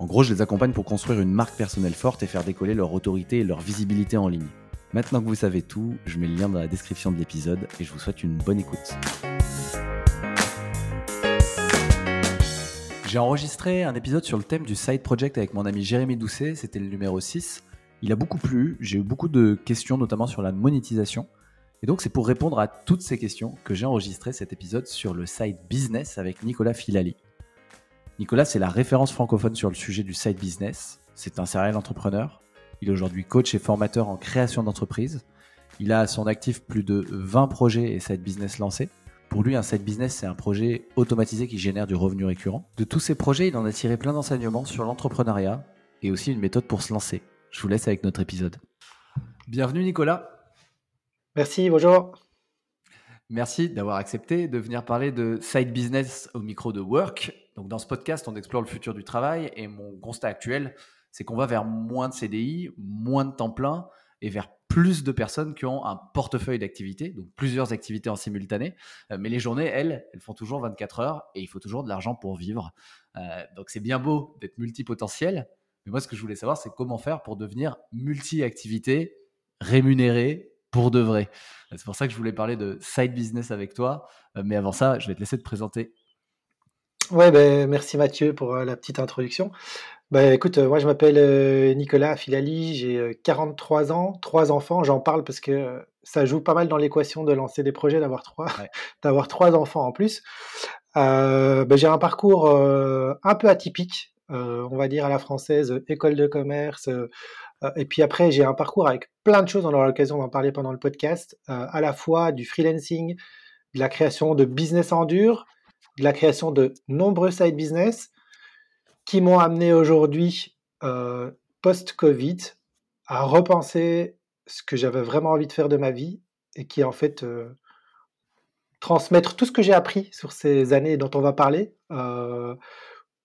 En gros, je les accompagne pour construire une marque personnelle forte et faire décoller leur autorité et leur visibilité en ligne. Maintenant que vous savez tout, je mets le lien dans la description de l'épisode et je vous souhaite une bonne écoute. J'ai enregistré un épisode sur le thème du side project avec mon ami Jérémy Doucet, c'était le numéro 6. Il a beaucoup plu, j'ai eu beaucoup de questions notamment sur la monétisation. Et donc c'est pour répondre à toutes ces questions que j'ai enregistré cet épisode sur le side business avec Nicolas Filali. Nicolas, c'est la référence francophone sur le sujet du side business. C'est un serial entrepreneur. Il est aujourd'hui coach et formateur en création d'entreprise. Il a à son actif plus de 20 projets et side business lancés. Pour lui, un side business, c'est un projet automatisé qui génère du revenu récurrent. De tous ces projets, il en a tiré plein d'enseignements sur l'entrepreneuriat et aussi une méthode pour se lancer. Je vous laisse avec notre épisode. Bienvenue Nicolas. Merci, bonjour. Merci d'avoir accepté de venir parler de side business au micro de Work. Donc dans ce podcast, on explore le futur du travail et mon constat actuel, c'est qu'on va vers moins de CDI, moins de temps plein et vers plus de personnes qui ont un portefeuille d'activités, donc plusieurs activités en simultané. Euh, mais les journées, elles, elles font toujours 24 heures et il faut toujours de l'argent pour vivre. Euh, donc c'est bien beau d'être multipotentiel, mais moi ce que je voulais savoir, c'est comment faire pour devenir multi-activité, rémunéré pour de vrai. C'est pour ça que je voulais parler de side business avec toi. Euh, mais avant ça, je vais te laisser te présenter. Ouais, ben, merci Mathieu pour euh, la petite introduction. Ben, écoute, euh, moi je m'appelle Nicolas Filali, j'ai 43 ans, trois enfants. J'en parle parce que ça joue pas mal dans l'équation de lancer des projets, d'avoir trois, d'avoir trois enfants en plus. Ben, j'ai un parcours un peu atypique, on va dire à la française, école de commerce, euh, et puis après, j'ai un parcours avec plein de choses, on aura l'occasion d'en parler pendant le podcast, euh, à la fois du freelancing, de la création de business en dur, la création de nombreux side business qui m'ont amené aujourd'hui, euh, post-Covid, à repenser ce que j'avais vraiment envie de faire de ma vie et qui en fait transmettre tout ce que j'ai appris sur ces années dont on va parler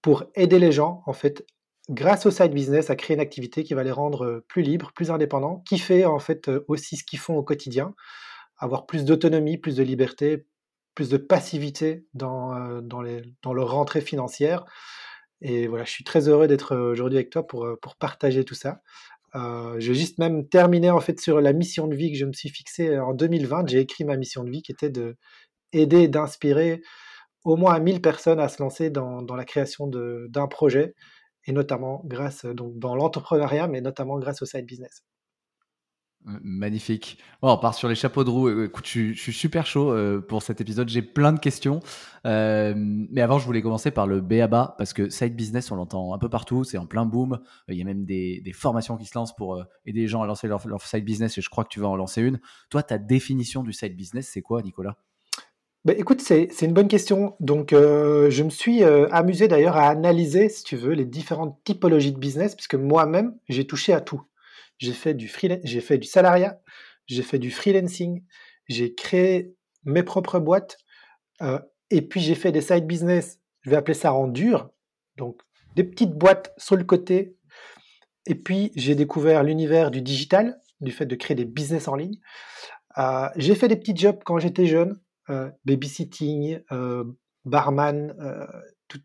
pour aider les gens en fait grâce au side business, à créer une activité qui va les rendre plus libres, plus indépendants, qui fait en fait aussi ce qu'ils font au quotidien, avoir plus d'autonomie, plus de liberté, plus de passivité dans, dans, les, dans leur rentrée financière. Et voilà, je suis très heureux d'être aujourd'hui avec toi pour, pour partager tout ça. Euh, je vais juste même terminer en fait sur la mission de vie que je me suis fixée en 2020. J'ai écrit ma mission de vie qui était de aider, d'inspirer au moins 1000 personnes à se lancer dans, dans la création d'un projet et notamment grâce donc dans l'entrepreneuriat, mais notamment grâce au side business. Magnifique. on part sur les chapeaux de roue. Écoute, je, suis super chaud euh, pour cet épisode. J'ai plein de questions. Euh, mais avant, je voulais commencer par le BABA parce que side business, on l'entend un peu partout. C'est en plein boom. Il y a même des, formations qui se lancent pour euh, aider les gens à lancer leur, leur, side business et je crois que tu vas en lancer une. Toi, ta définition du side business, c'est quoi, Nicolas? Bah, écoute, c'est une bonne question. Donc, euh, je me suis euh, amusé d'ailleurs à analyser, si tu veux, les différentes typologies de business, puisque moi-même, j'ai touché à tout. J'ai fait du j'ai fait du salariat, j'ai fait du freelancing, j'ai créé mes propres boîtes, euh, et puis j'ai fait des side business. Je vais appeler ça en dur, donc des petites boîtes sur le côté. Et puis j'ai découvert l'univers du digital, du fait de créer des business en ligne. j'ai fait des petits jobs quand j'étais jeune. Euh, babysitting, euh, barman, euh,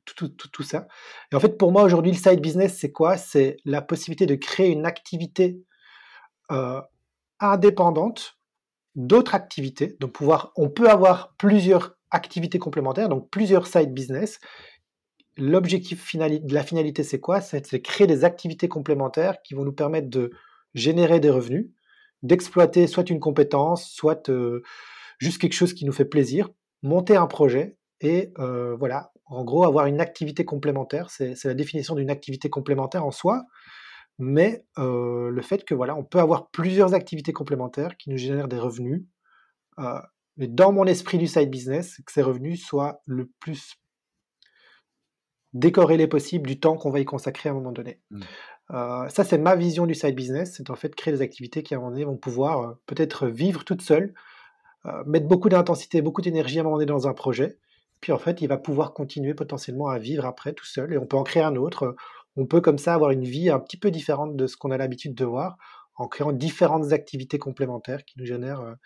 tout, ça. Et en fait, pour moi, aujourd'hui, le side business, c'est quoi? C'est la possibilité de créer une activité indépendante d'autres activités. Donc, pouvoir, on peut avoir plusieurs activités complémentaires, donc plusieurs side business. L'objectif final, de la finalité, c'est quoi? C'est de créer des activités complémentaires qui vont nous permettre de générer des revenus, d'exploiter soit une compétence, soit juste quelque chose qui nous fait plaisir, monter un projet et euh, voilà, en gros, avoir une activité complémentaire. C'est la définition d'une activité complémentaire en soi, mais euh, le fait que voilà, on peut avoir plusieurs activités complémentaires qui nous génèrent des revenus. Euh, mais dans mon esprit du side business, que ces revenus soient le plus décorer les possibles du temps qu'on va y consacrer à un moment donné. Mmh. Euh, ça, c'est ma vision du side business, c'est en fait créer des activités qui à un moment donné vont pouvoir euh, peut-être vivre toutes seules, euh, mettre beaucoup d'intensité, beaucoup d'énergie à un moment donné dans un projet, puis en fait, il va pouvoir continuer potentiellement à vivre après tout seul, et on peut en créer un autre. On peut comme ça avoir une vie un petit peu différente de ce qu'on a l'habitude de voir, en créant différentes activités complémentaires qui nous génèrent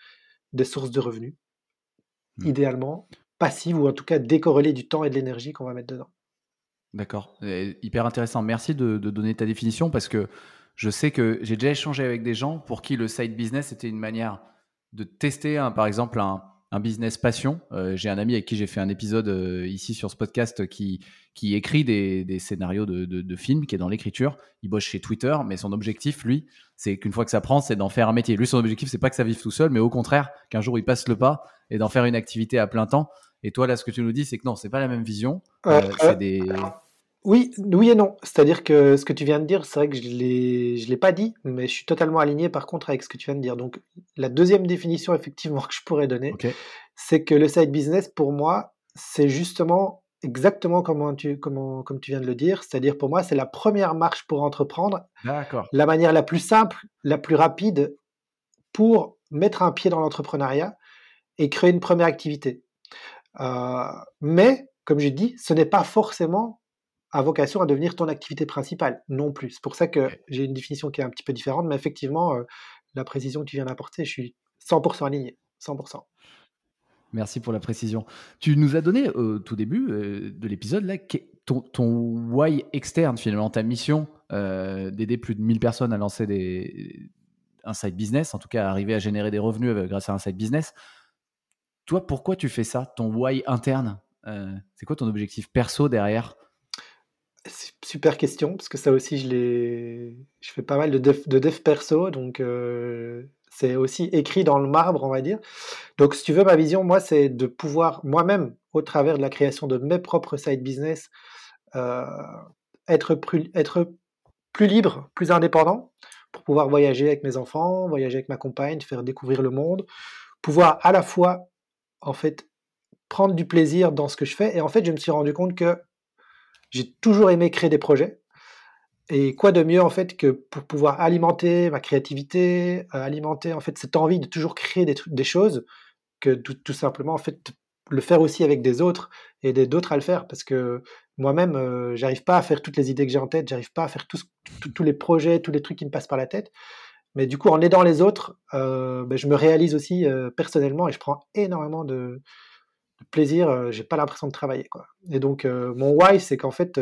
des sources de revenus, mmh. idéalement passives ou en tout cas décorrélées du temps et de l'énergie qu'on va mettre dedans. D'accord, hyper intéressant. Merci de, donner ta définition parce que je sais que j'ai déjà échangé avec des gens pour qui le side business était une manière de tester, par exemple, un, business passion. Euh, j'ai un ami avec qui j'ai fait un épisode euh, ici sur ce podcast qui, qui écrit des, scénarios de, films, qui est dans l'écriture. Il bosse chez Twitter, mais son objectif, lui, c'est qu'une fois que ça prend, c'est d'en faire un métier. Lui, son objectif, c'est pas que ça vive tout seul, mais au contraire, qu'un jour il passe le pas et d'en faire une activité à plein temps. Et toi, là, ce que tu nous dis, c'est que non, c'est pas la même vision. Euh, c'est des oui, oui et non. C'est-à-dire que ce que tu viens de dire, c'est vrai que je l'ai, je l'ai pas dit, mais je suis totalement aligné par contre avec ce que tu viens de dire. Donc, la deuxième définition effectivement que je pourrais donner, c'est que le side business pour moi, c'est justement exactement comme tu, comment, comme tu viens de le dire. C'est-à-dire pour moi, c'est la première marche pour entreprendre. D'accord. La manière la plus simple, la plus rapide pour mettre un pied dans l'entrepreneuriat et créer une première activité. Euh, mais, comme j'ai dit, ce n'est pas forcément a vocation à devenir ton activité principale, non plus. C'est pour ça que j'ai une définition qui est un petit peu différente, mais effectivement, euh, la précision que tu viens d'apporter, je suis 100% aligné, 100%. Merci pour la précision. Tu nous as donné au tout début euh, de l'épisode là ton, ton, why externe finalement, ta mission euh, d'aider plus de 1000 personnes à lancer des, un side business, en tout cas à arriver à générer des revenus grâce à un side business. Toi, pourquoi tu fais ça Ton why interne? C'est quoi ton objectif perso derrière? Super question, parce que ça aussi, je fais pas mal de dev, de dev perso, donc euh, c'est aussi écrit dans le marbre, on va dire. Donc, si tu veux, ma vision, moi, c'est de pouvoir moi-même, au travers de la création de mes propres side business, euh, être, plus, être plus libre, plus indépendant, pour pouvoir voyager avec mes enfants, voyager avec ma compagne, faire découvrir le monde, pouvoir à la fois, en fait, prendre du plaisir dans ce que je fais. Et en fait, je me suis rendu compte que j'ai toujours aimé créer des projets. Et quoi de mieux en fait que pour pouvoir alimenter ma créativité, euh, alimenter en fait cette envie de toujours créer des, choses, que tout, simplement en fait le faire aussi avec des autres et d'autres à le faire parce que moi-même euh, j'arrive pas à faire toutes les idées que j'ai en tête, j'arrive pas à faire tous, les projets, tous les trucs qui me passent par la tête. Mais du coup en aidant les autres, euh, ben, je me réalise aussi personnellement et je prends énormément de, plaisir, j'ai pas l'impression de travailler. Quoi. Et donc, mon why, c'est qu'en fait,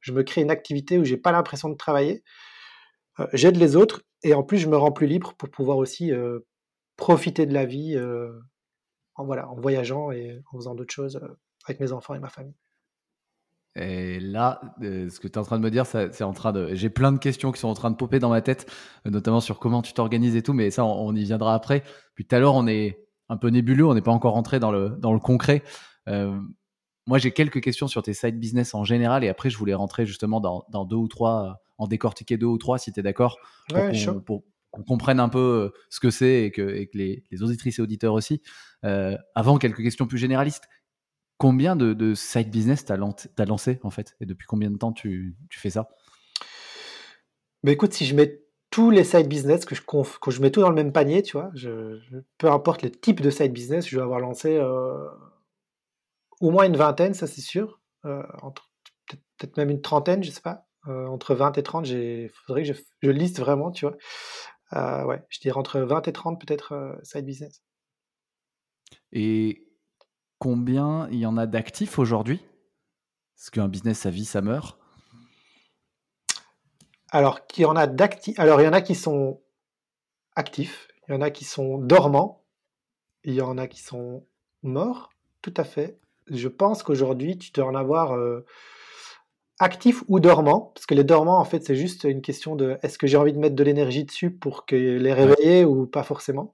je me crée une activité où j'ai pas l'impression de travailler, j'aide les autres, et en plus, je me rends plus libre pour pouvoir aussi profiter de la vie en, voilà, en voyageant et en faisant d'autres choses avec mes enfants et ma famille. Et là, ce que tu es en train de me dire, c'est en train de. J'ai plein de questions qui sont en train de popper dans ma tête, notamment sur comment tu t'organises et tout, mais ça, on, y viendra après. Puis tout à l'heure, on est, un peu nébuleux, on n'est pas encore rentré dans le, dans le concret. Euh, moi, j'ai quelques questions sur tes side business en général et après, je voulais rentrer justement dans, dans deux ou trois, en décortiquer deux ou trois si tu es d'accord, pour, qu'on comprenne un peu euh, ce que c'est et que, et que les, les, auditrices et auditeurs aussi. Euh, avant, quelques questions plus généralistes. Combien de, de side business t'as as lancé en fait? Et depuis combien de temps tu, tu fais ça? Bah écoute, si je mets tous les side business, que je, que je mets tout dans le même panier, tu vois. Peu importe le type de side business, je vais avoir lancé euh, au moins une vingtaine, ça c'est sûr. Euh, peut-être même une trentaine, je sais pas. Euh, entre 20 et 30, il faudrait que je, je, liste vraiment, tu vois. ouais, je dirais entre 20 et 30 peut-être side business. Et combien il y en a d'actifs aujourd'hui? Parce qu'un business, ça vit, ça meurt. Alors, il y en a Alors, il y en a qui sont actifs, il y en a qui sont dormants, il y en a qui sont morts, tout à fait. Je pense qu'aujourd'hui, tu dois en avoir euh, actifs ou dormants, parce que les dormants, en fait, c'est juste une question de est-ce que j'ai envie de mettre de l'énergie dessus pour que les réveiller ou pas forcément?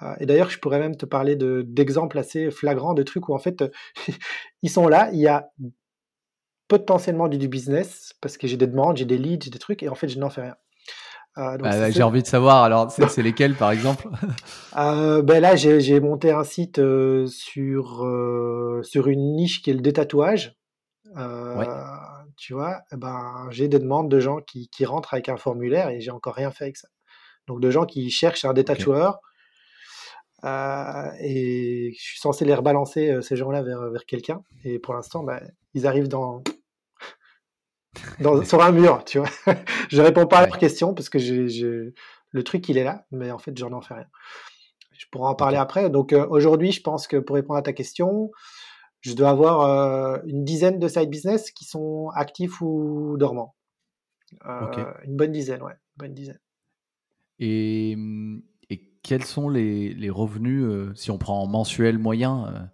Euh, et d'ailleurs, je pourrais même te parler d'exemples assez flagrants de trucs où en fait, ils sont là, il y a potentiellement du, business parce que j'ai des demandes, j'ai des leads, j'ai des trucs et en fait je n'en fais rien. Euh, bah, j'ai envie de savoir, alors c'est lesquels par exemple? Euh, ben Là j'ai monté un site euh, sur, sur une niche qui est le détatouage. tu vois, eh ben, j'ai des demandes de gens qui, qui rentrent avec un formulaire et j'ai encore rien fait avec ça. Donc de gens qui cherchent un détacheur euh, et je suis censé les rebalancer ces gens-là vers, vers quelqu'un. Et pour l'instant, bah, ils arrivent dans, dans sur un mur, tu vois. je réponds pas à leurs questions parce que j'ai, le truc il est là, mais en fait j'en en fais rien. Je pourrais en parler après. Donc euh, aujourd'hui, je pense que pour répondre à ta question, je dois avoir euh, une dizaine de side business qui sont actifs ou dormants. Euh, une bonne dizaine, ouais, une bonne dizaine. Et, et quels sont les, les revenus, si on prend en mensuel moyen,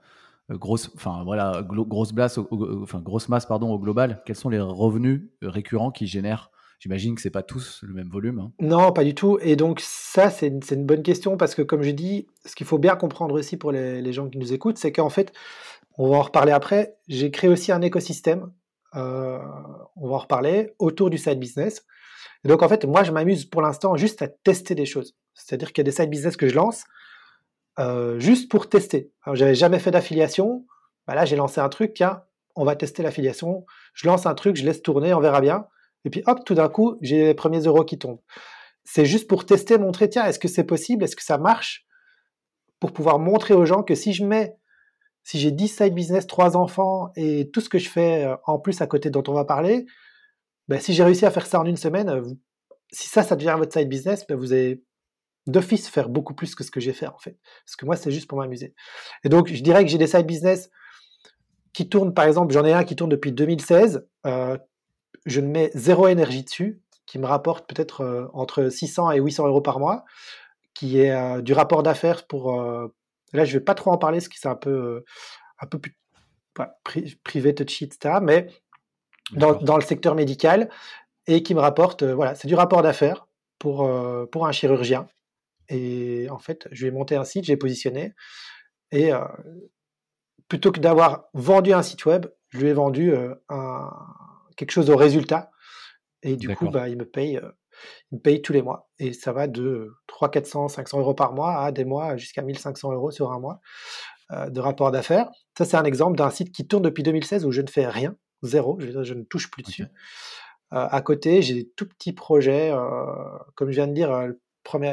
grosse, enfin voilà, grosse masse, enfin grosse masse pardon au global. Quels sont les revenus récurrents qui génèrent? J'imagine que c'est pas tous le même volume. Hein. Non, pas du tout. Et donc ça, c'est une, bonne question parce que comme je dis, ce qu'il faut bien comprendre aussi pour les, les gens qui nous écoutent, c'est qu'en fait, on va en reparler après. J'ai créé aussi un écosystème. Euh, on va en reparler autour du side business. Et donc en fait, moi, je m'amuse pour l'instant juste à tester des choses. C'est-à-dire qu'il y a des side business que je lance euh, juste pour tester. J'avais jamais fait d'affiliation. Bah là, j'ai lancé un truc. Tiens, on va tester l'affiliation. Je lance un truc, je laisse tourner, on verra bien. Et puis hop, tout d'un coup, j'ai les premiers euros qui tombent. C'est juste pour tester, montrer, tiens, est-ce que c'est possible, est-ce que ça marche, pour pouvoir montrer aux gens que si je mets, si j'ai 10 side business, 3 enfants et tout ce que je fais euh, en plus à côté dont on va parler, ben, si j'ai réussi à faire ça en une semaine, si ça, ça devient votre side business, ben, vous avez d'office faire beaucoup plus que ce que j'ai fait en fait. Parce que moi, c'est juste pour m'amuser. Et donc, je dirais que j'ai des side business qui tournent, par exemple, j'en ai un qui tourne depuis 2016. Euh, je ne mets zéro énergie dessus, qui me rapporte peut-être euh, entre 600 et 800 euros par mois, qui est euh, du rapport d'affaires pour. là, je vais pas trop en parler, parce que c'est un peu, un peu plus privé, touchy, etc. Mais dans, dans, le secteur médical, et qui me rapporte, voilà, c'est du rapport d'affaires pour, pour un chirurgien. Et en fait, je vais monter un site, j'ai positionné. Et euh, plutôt que d'avoir vendu un site web, je lui ai vendu euh, un, quelque chose au résultat. Et du coup, bah, il, me paye, euh, il me paye tous les mois. Et ça va de 300, 400, 500 euros par mois à des mois jusqu'à 1500 euros sur un mois de rapport d'affaires. Ça, c'est un exemple d'un site qui tourne depuis 2016 où je ne fais rien, zéro, je, je ne touche plus dessus. à côté, j'ai des tout petits projets, comme je viens de dire,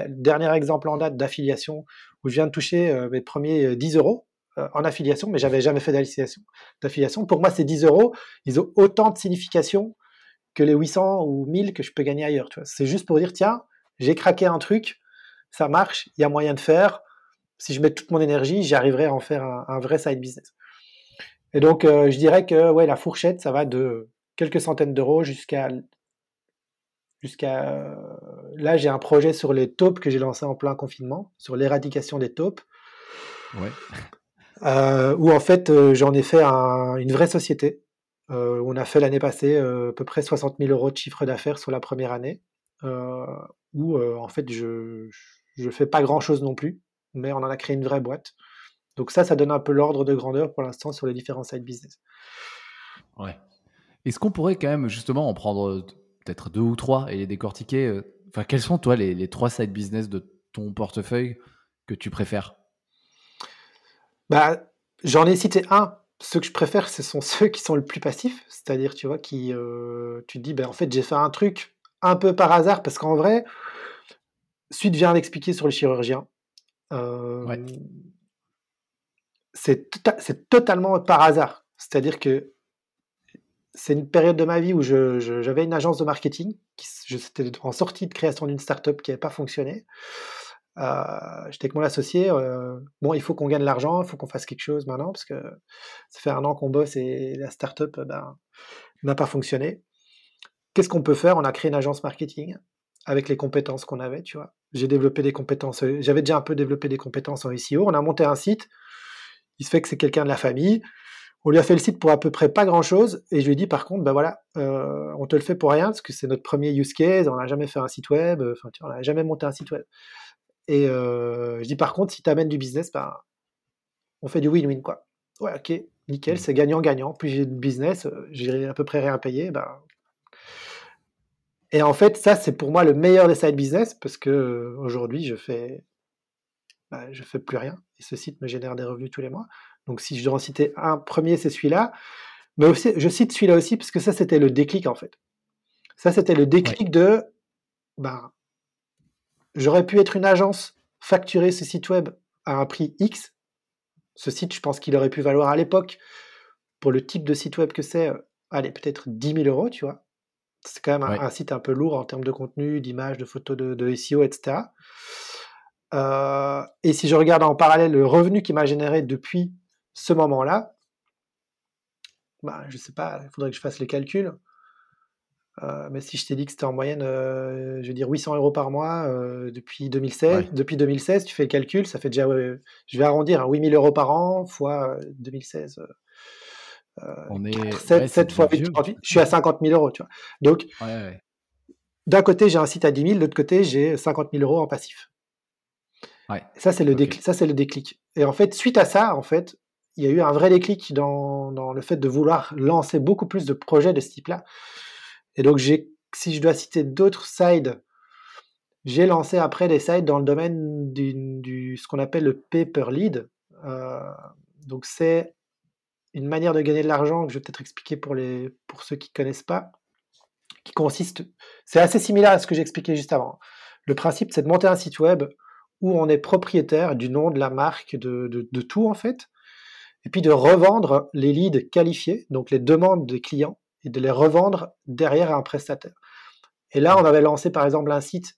dernier exemple en date d'affiliation où je viens de toucher euh, mes premiers 10 euh, euros euh, en affiliation, mais j'avais jamais fait d'affiliation. Pour moi, ces 10 euros, ils ont autant de signification que les 800 ou 1000 que je peux gagner ailleurs. C'est juste pour dire, tiens, j'ai craqué un truc, ça marche, il y a moyen de faire. Si je mets toute mon énergie, j'arriverai à en faire un, vrai side business. Et donc, je dirais que ouais, la fourchette, ça va de quelques centaines d'euros jusqu'à jusqu'à là, j'ai un projet sur les taupes que j'ai lancé en plein confinement, sur l'éradication des taupes. Euh, où en fait, euh, j'en ai fait une vraie société. on a fait l'année passée à peu près 60 000 euros de chiffre d'affaires sur la première année. où en fait, je ne fais pas grand chose non plus, mais on en a créé une vraie boîte. Donc ça, ça donne un peu l'ordre de grandeur pour l'instant sur les différents side business. Ouais. Est-ce qu'on pourrait quand même justement en prendre peut-être deux ou trois et les décortiquer. Enfin, quels sont, toi, les, trois side business de ton portefeuille que tu préfères? Bah, J'en ai cité un. Ceux que je préfère, ce sont ceux qui sont le plus passifs. C'est-à-dire, tu vois, qui, euh, tu te dis, ben, en fait, j'ai fait un truc un peu par hasard, parce qu'en vrai, Suite vient d'expliquer sur le chirurgien. Euh, C'est totalement par hasard. C'est-à-dire que c'est une période de ma vie où j'avais une agence de marketing. J'étais en sortie de création d'une startup qui n'avait pas fonctionné. Euh, j'étais avec mon associé. Euh, bon, il faut qu'on gagne de l'argent, il faut qu'on fasse quelque chose maintenant parce que ça fait un an qu'on bosse et la startup ben, n'a pas fonctionné. Qu'est-ce qu'on peut faire? On a créé une agence marketing avec les compétences qu'on avait, tu vois. J'ai développé des compétences. J'avais déjà un peu développé des compétences en SEO. On a monté un site. Il se fait que c'est quelqu'un de la famille. On lui a fait le site pour à peu près pas grand chose, et je lui ai dit par contre, ben voilà, euh, on te le fait pour rien, parce que c'est notre premier use case, on n'a jamais fait un site web, euh, enfin, tu vois, on n'a jamais monté un site web. Et euh, je dis par contre, si tu amènes du business, ben, on fait du win-win, quoi. Ouais, ok, nickel, c'est gagnant-gagnant. Puis j'ai du business, j'ai à peu près rien payé, ben. Et en fait, ça, c'est pour moi le meilleur des side business, parce que aujourd'hui, je fais, ben, je fais plus rien, et ce site me génère des revenus tous les mois. Donc si je dois en citer un premier, c'est celui-là. Mais aussi, je cite celui-là aussi parce que ça, c'était le déclic en fait. Ça, c'était le déclic de, ben, j'aurais pu être une agence, facturer ce site web à un prix X. Ce site, je pense qu'il aurait pu valoir à l'époque, pour le type de site web que c'est, euh, allez, peut-être 10 000 euros, tu vois. C'est quand même un, site un peu lourd en termes de contenu, d'image, de photos, de, SEO, etc. Euh, et si je regarde en parallèle le revenu qui m'a généré depuis ce moment-là, bah, je sais pas, il faudrait que je fasse les calculs. Euh, mais si je t'ai dit que c'était en moyenne, euh, je veux dire 800 euros par mois depuis 2016, depuis 2016, tu fais le calcul, ça fait déjà, je vais arrondir, 8000 hein, euros par an fois 2016. On est 7, fois 8, je suis à 50 000 euros, tu vois. Donc, d'un côté, j'ai un site à 10 000, de l'autre côté, j'ai 50 000 euros en passif. Ça, c'est le, déclic, ça, c'est le déclic. Et en fait, suite à ça, en fait, il y a eu un vrai déclic dans, le fait de vouloir lancer beaucoup plus de projets de ce type-là. Et donc, si je dois citer d'autres sides, j'ai lancé après des sites dans le domaine du, ce qu'on appelle le paper lead. Euh, donc, c'est une manière de gagner de l'argent que je vais peut-être expliquer pour, ceux qui ne connaissent pas, qui consiste, c'est assez similaire à ce que j'ai expliqué juste avant. Le principe, c'est de monter un site web où on est propriétaire du nom, de la marque, de, tout en fait, et puis de revendre les leads qualifiés, donc les demandes des clients, et de les revendre derrière un prestataire. Et là, on avait lancé par exemple un site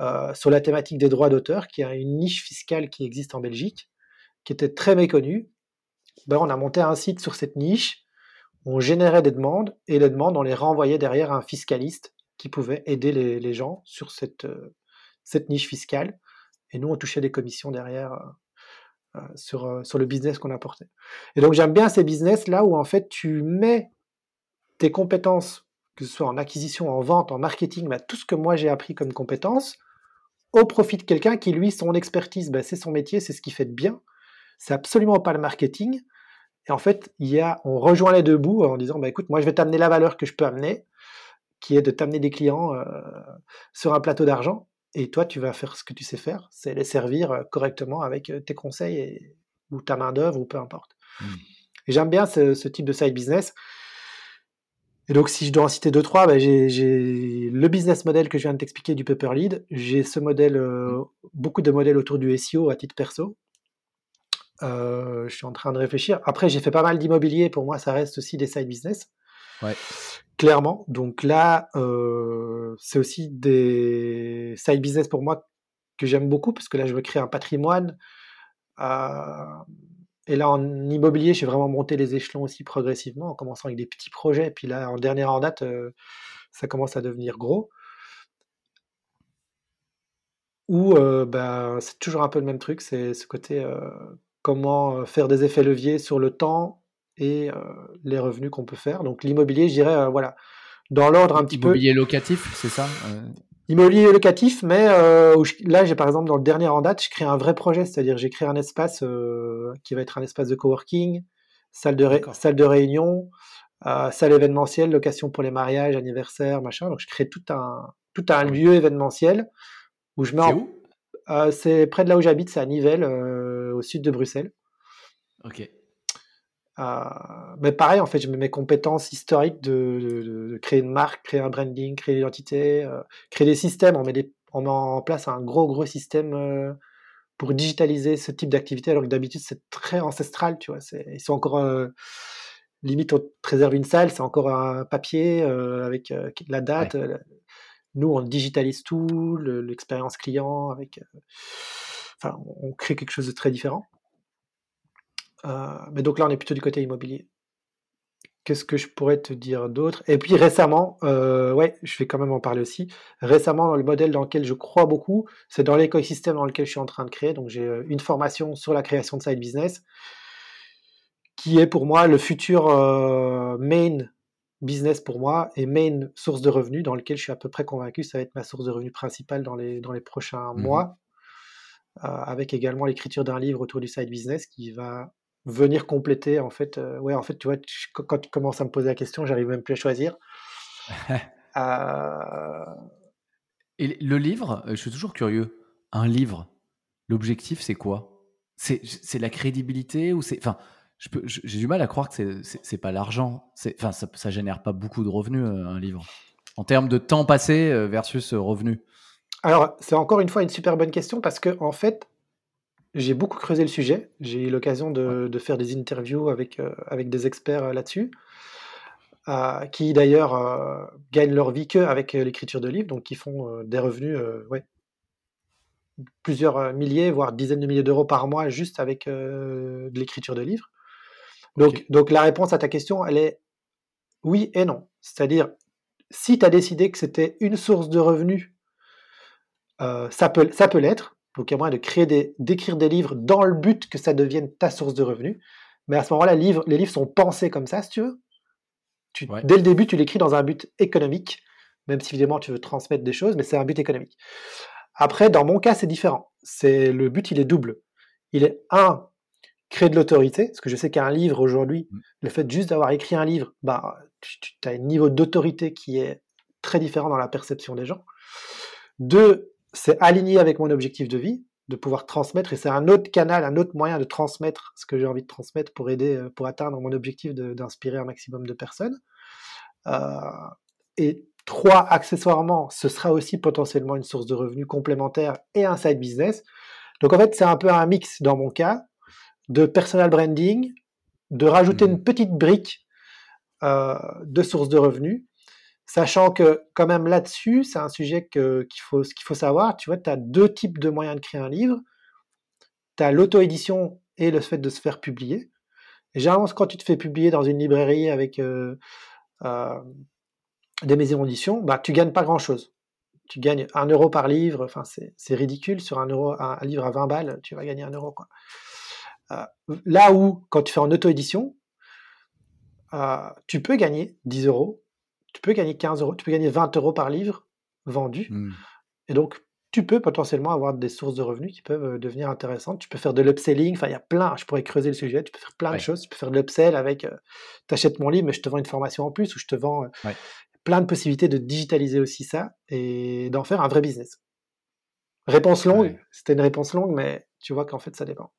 euh, sur la thématique des droits d'auteur, qui a une niche fiscale qui existe en Belgique, qui était très méconnue. Ben, on a monté un site sur cette niche, on générait des demandes, et les demandes, on les renvoyait derrière un fiscaliste qui pouvait aider les, gens sur cette, euh, cette niche fiscale. Et nous, on touchait des commissions derrière euh, sur, euh, sur le business qu'on apportait. Et donc, j'aime bien ces business là où en fait, tu mets tes compétences, que ce soit en acquisition, en vente, en marketing, bah, tout ce que moi j'ai appris comme compétences, au profit de quelqu'un qui, lui, son expertise, bah, c'est son métier, c'est ce qu'il fait de bien. C'est absolument pas le marketing. Et en fait, il y a, on rejoint les deux bouts en disant, bah, écoute, moi, je vais t'amener la valeur que je peux amener, qui est de t'amener des clients sur un plateau d'argent. Et toi, tu vas faire ce que tu sais faire, c'est les servir euh, correctement avec euh, tes conseils ou ta main-d'œuvre ou peu importe. Mmh. J'aime bien ce, type de side business. Et donc, si je dois en citer deux, trois, bah, j'ai le business model que je viens de t'expliquer du Paper Lead. J'ai ce modèle, euh, mmh. beaucoup de modèles autour du SEO à titre perso. je suis en train de réfléchir. Après, j'ai fait pas mal d'immobilier. Pour moi, ça reste aussi des side business. Clairement. Donc là, euh, c'est aussi des side business pour moi que j'aime beaucoup parce que là, je veux créer un patrimoine. Euh, et là, en immobilier, j'ai vraiment monté les échelons aussi progressivement, en commençant avec des petits projets. Puis là, en dernière en date, euh, ça commence à devenir gros. Ou ben, c'est toujours un peu le même truc, c'est ce côté comment faire des effets leviers sur le temps et les revenus qu'on peut faire. Donc l'immobilier, je dirais, voilà, dans l'ordre un petit peu. Immobilier locatif, c'est ça Immobilier locatif, mais là, j'ai par exemple dans le dernier en date, je crée un vrai projet, c'est-à-dire j'ai créé un espace qui va être un espace de coworking, salle de, salle de réunion, salle événementielle, location pour les mariages, anniversaires, machin. Donc je crée tout un, tout un lieu événementiel où je mets C'est où? C'est près de là où j'habite, c'est à Nivelles, au sud de Bruxelles. Ok. Euh, mais pareil, en fait, je mets mes compétences historiques de, créer une marque, créer un branding, créer l'identité, euh, créer des systèmes. On met, des, on met en place un gros, gros système euh, pour digitaliser ce type d'activité, alors que d'habitude, c'est très ancestral, tu vois. Ils sont encore, limite, on te réserve une salle, c'est encore un papier avec la date. Nous, on digitalise tout, l'expérience client, avec. Enfin, on crée quelque chose de très différent. Euh, mais donc là, on est plutôt du côté immobilier. Qu'est-ce que je pourrais te dire d'autre? Et puis récemment, euh, ouais, je vais quand même en parler aussi. Récemment, dans le modèle dans lequel je crois beaucoup, c'est dans l'écosystème dans lequel je suis en train de créer. Donc j'ai euh, une formation sur la création de side business, qui est pour moi le futur main business pour moi et main source de revenus dans lequel je suis à peu près convaincu ça va être ma source de revenus principale dans les, dans les prochains mmh mois, avec également l'écriture d'un livre autour du side business qui va venir compléter en fait euh, ouais en fait tu vois quand tu commences à me poser la question j'arrive même plus à choisir euh et le livre euh, je suis toujours curieux un livre l'objectif c'est quoi? C'est la crédibilité ou c'est enfin j'ai du mal à croire que c'est pas l'argent. Enfin, ça, ça génère pas beaucoup de revenus, euh, un livre. En termes de temps passé versus revenu. Alors, c'est encore une fois une super bonne question parce que, en fait, j'ai beaucoup creusé le sujet. J'ai eu l'occasion de, faire des interviews avec, avec des experts là-dessus. qui d'ailleurs gagnent leur vie que avec l'écriture de livres, donc qui font des revenus ouais, plusieurs milliers, voire dizaines de milliers d'euros par mois juste avec de l'écriture de livres. Donc, donc la réponse à ta question, elle est oui et non. C'est-à-dire, si tu as décidé que c'était une source de revenus, ça peut, ça peut l'être. Donc il y a moyen de créer des, d'écrire des livres dans le but que ça devienne ta source de revenus. Mais à ce moment-là, les livres, les livres sont pensés comme ça, si tu veux. Dès le début, tu l'écris dans un but économique, même si évidemment tu veux transmettre des choses, mais c'est un but économique. Après, dans mon cas, c'est différent. C'est le but, il est double. Il est un, créer de l'autorité, parce que je sais qu'un livre aujourd'hui, mmh. le fait juste d'avoir écrit un livre, bah, tu, tu as un niveau d'autorité qui est très différent dans la perception des gens. Deux, c'est aligné avec mon objectif de vie, de pouvoir transmettre, et c'est un autre canal, un autre moyen de transmettre ce que j'ai envie de transmettre pour aider, euh, pour atteindre mon objectif d'inspirer un maximum de personnes. Euh, et trois, accessoirement, ce sera aussi potentiellement une source de revenus complémentaire et un side business. Donc en fait, c'est un peu un mix dans mon cas de personal branding, de rajouter mmh. une petite brique euh, de source de revenus Sachant que quand même là-dessus, c'est un sujet qu'il faut, savoir. Tu vois, tu as deux types de moyens de créer un livre. Tu as l'auto-édition et le fait de se faire publier. Généralement, quand tu te fais publier dans une librairie avec euh, euh, des maisons d'édition, bah, tu gagnes pas grand-chose. Tu gagnes un euro par livre, enfin, c'est ridicule. Sur un, livre à 20 balles, tu vas gagner un euro. Euh, là où, quand tu fais en auto-édition, tu peux gagner 10 euros tu peux gagner 15 euros, tu peux gagner 20 euros par livre vendu. Mmh. Et donc, tu peux potentiellement avoir des sources de revenus qui peuvent euh, devenir intéressantes. Tu peux faire de l'upselling, enfin, il y a plein, je pourrais creuser le sujet, tu peux faire plein de choses. Tu peux faire de l'upsell avec, euh, tu achètes mon livre, mais je te vends une formation en plus, ou je te vends euh, plein de possibilités de digitaliser aussi ça et d'en faire un vrai business. Réponse longue, c'était une réponse longue, mais tu vois qu'en fait, ça dépend.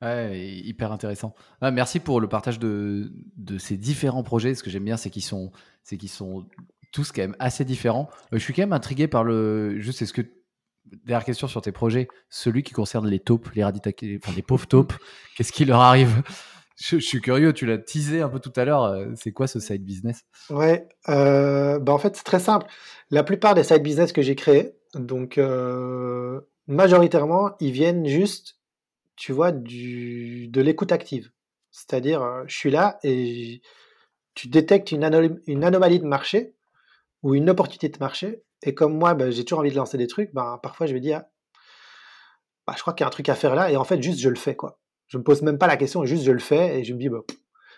Ouais, hyper intéressant. Ah, merci pour le partage de, de, ces différents projets. Ce que j'aime bien, c'est qu'ils sont, c'est qu'ils sont tous quand même assez différents. Euh, je suis quand même intrigué par le. Juste, est-ce que dernière question sur tes projets, celui qui concerne les taupes, les radicales, enfin les pauvres taupes, qu'est-ce qui leur arrive? Je, suis curieux. Tu l'as teasé un peu tout à l'heure. Euh, c'est quoi ce side business? Ouais, euh, bah en fait c'est très simple. La plupart des side business que j'ai créés, donc majoritairement, ils viennent juste tu vois, de l'écoute active. C'est-à-dire, euh, je suis là et tu détectes une, anomalie de marché ou une opportunité de marché. Et comme moi, ben, j'ai toujours envie de lancer des trucs, ben, parfois je vais dire, bah, je crois qu'il y a un truc à faire là. Et en fait, juste, je le fais. quoi. Je me pose même pas la question, juste, je le fais. Et je me dis, bah,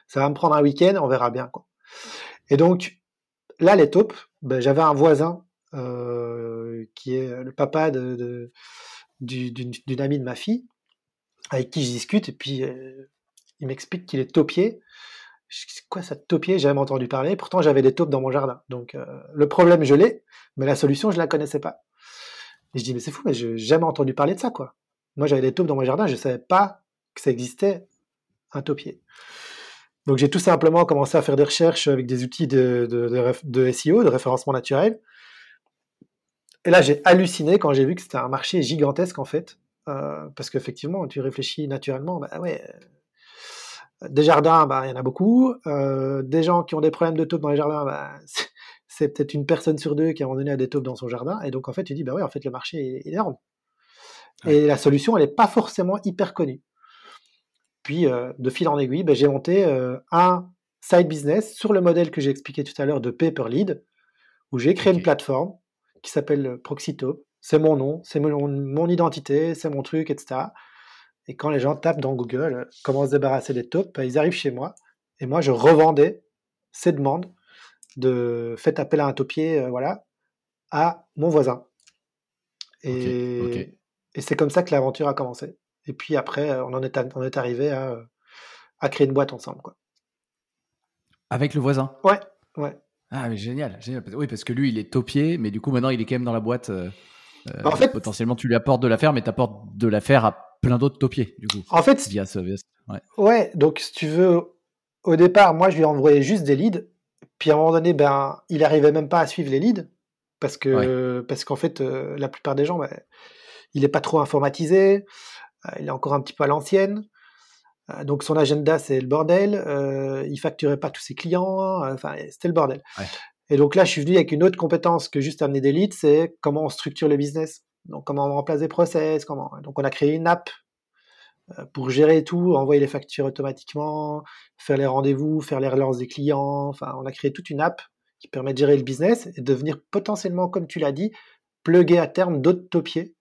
ça va me prendre un week-end, on verra bien. Et donc, là, les taupes, ben, j'avais un voisin euh, qui est le papa d'une amie de ma fille avec qui je discute, et puis il m'explique qu'il est taupier. Quoi ça, taupier? J'ai jamais entendu parler. Pourtant, j'avais des taupes dans mon jardin. Donc, le problème, je l'ai, mais la solution, je la connaissais pas. Et je dis, mais c'est fou, mais je n'ai jamais entendu parler de ça, quoi. Moi, j'avais des taupes dans mon jardin, je savais pas que ça existait, un taupier. Donc, j'ai tout simplement commencé à faire des recherches avec des outils de, de, de SEO, de référencement naturel. Et là, j'ai halluciné quand j'ai vu que c'était un marché gigantesque, en fait. Euh, parce qu'effectivement, tu réfléchis naturellement, bah ouais, euh, des jardins, bah, il y en a beaucoup. Euh, des gens qui ont des problèmes de taupes dans les jardins, bah, c'est peut-être une personne sur deux qui à un moment donné a des taupes dans son jardin. Et donc, en fait, tu dis, bah ouais, en fait, le marché est énorme. Et la solution, elle n'est pas forcément hyper connue. Puis, de fil en aiguille, bah, j'ai monté un side business sur le modèle que j'ai expliqué tout à l'heure de Paperlead, où j'ai créé une plateforme qui s'appelle Proxytope, c'est mon nom, c'est mon, identité, c'est mon truc, etc. Et quand les gens tapent dans Google euh, comment se débarrasser des taupes, ils arrivent chez moi et moi je revendais ces demandes de faites appel à un taupier, euh, voilà, à mon voisin. Et, c'est comme ça que l'aventure a commencé. Et puis après, euh, on en est, on est arrivé à, à, créer une boîte ensemble. Quoi. Avec le voisin? Ouais, ouais. Ah, mais génial, génial. Oui, parce que lui, il est taupier, mais du coup, maintenant, il est quand même dans la boîte. Euh, en fait, potentiellement, tu lui apportes de l'affaire, mais tu apportes de l'affaire à plein d'autres taupiers, du coup. En fait, Ouais. donc si tu veux, au départ, moi, je lui envoyais juste des leads. Puis à un moment donné, ben, il arrivait même pas à suivre les leads parce que parce qu'en fait, euh, la plupart des gens, ben, il n'est pas trop informatisé, euh, il est encore un petit peu à l'ancienne. Euh, donc son agenda, c'est le bordel. il facturait pas tous ses clients. Enfin, c'était le bordel. Et donc là, je suis venu avec une autre compétence que juste amener des leads, c'est comment on structure le business. Donc comment on remplace des process, comment. Donc on a créé une app euh, pour gérer tout, envoyer les factures automatiquement, faire les rendez-vous, faire les relances des clients. Enfin, on a créé toute une app qui permet de gérer le business et de venir potentiellement, comme tu l'as dit, plugger à terme d'autres topiers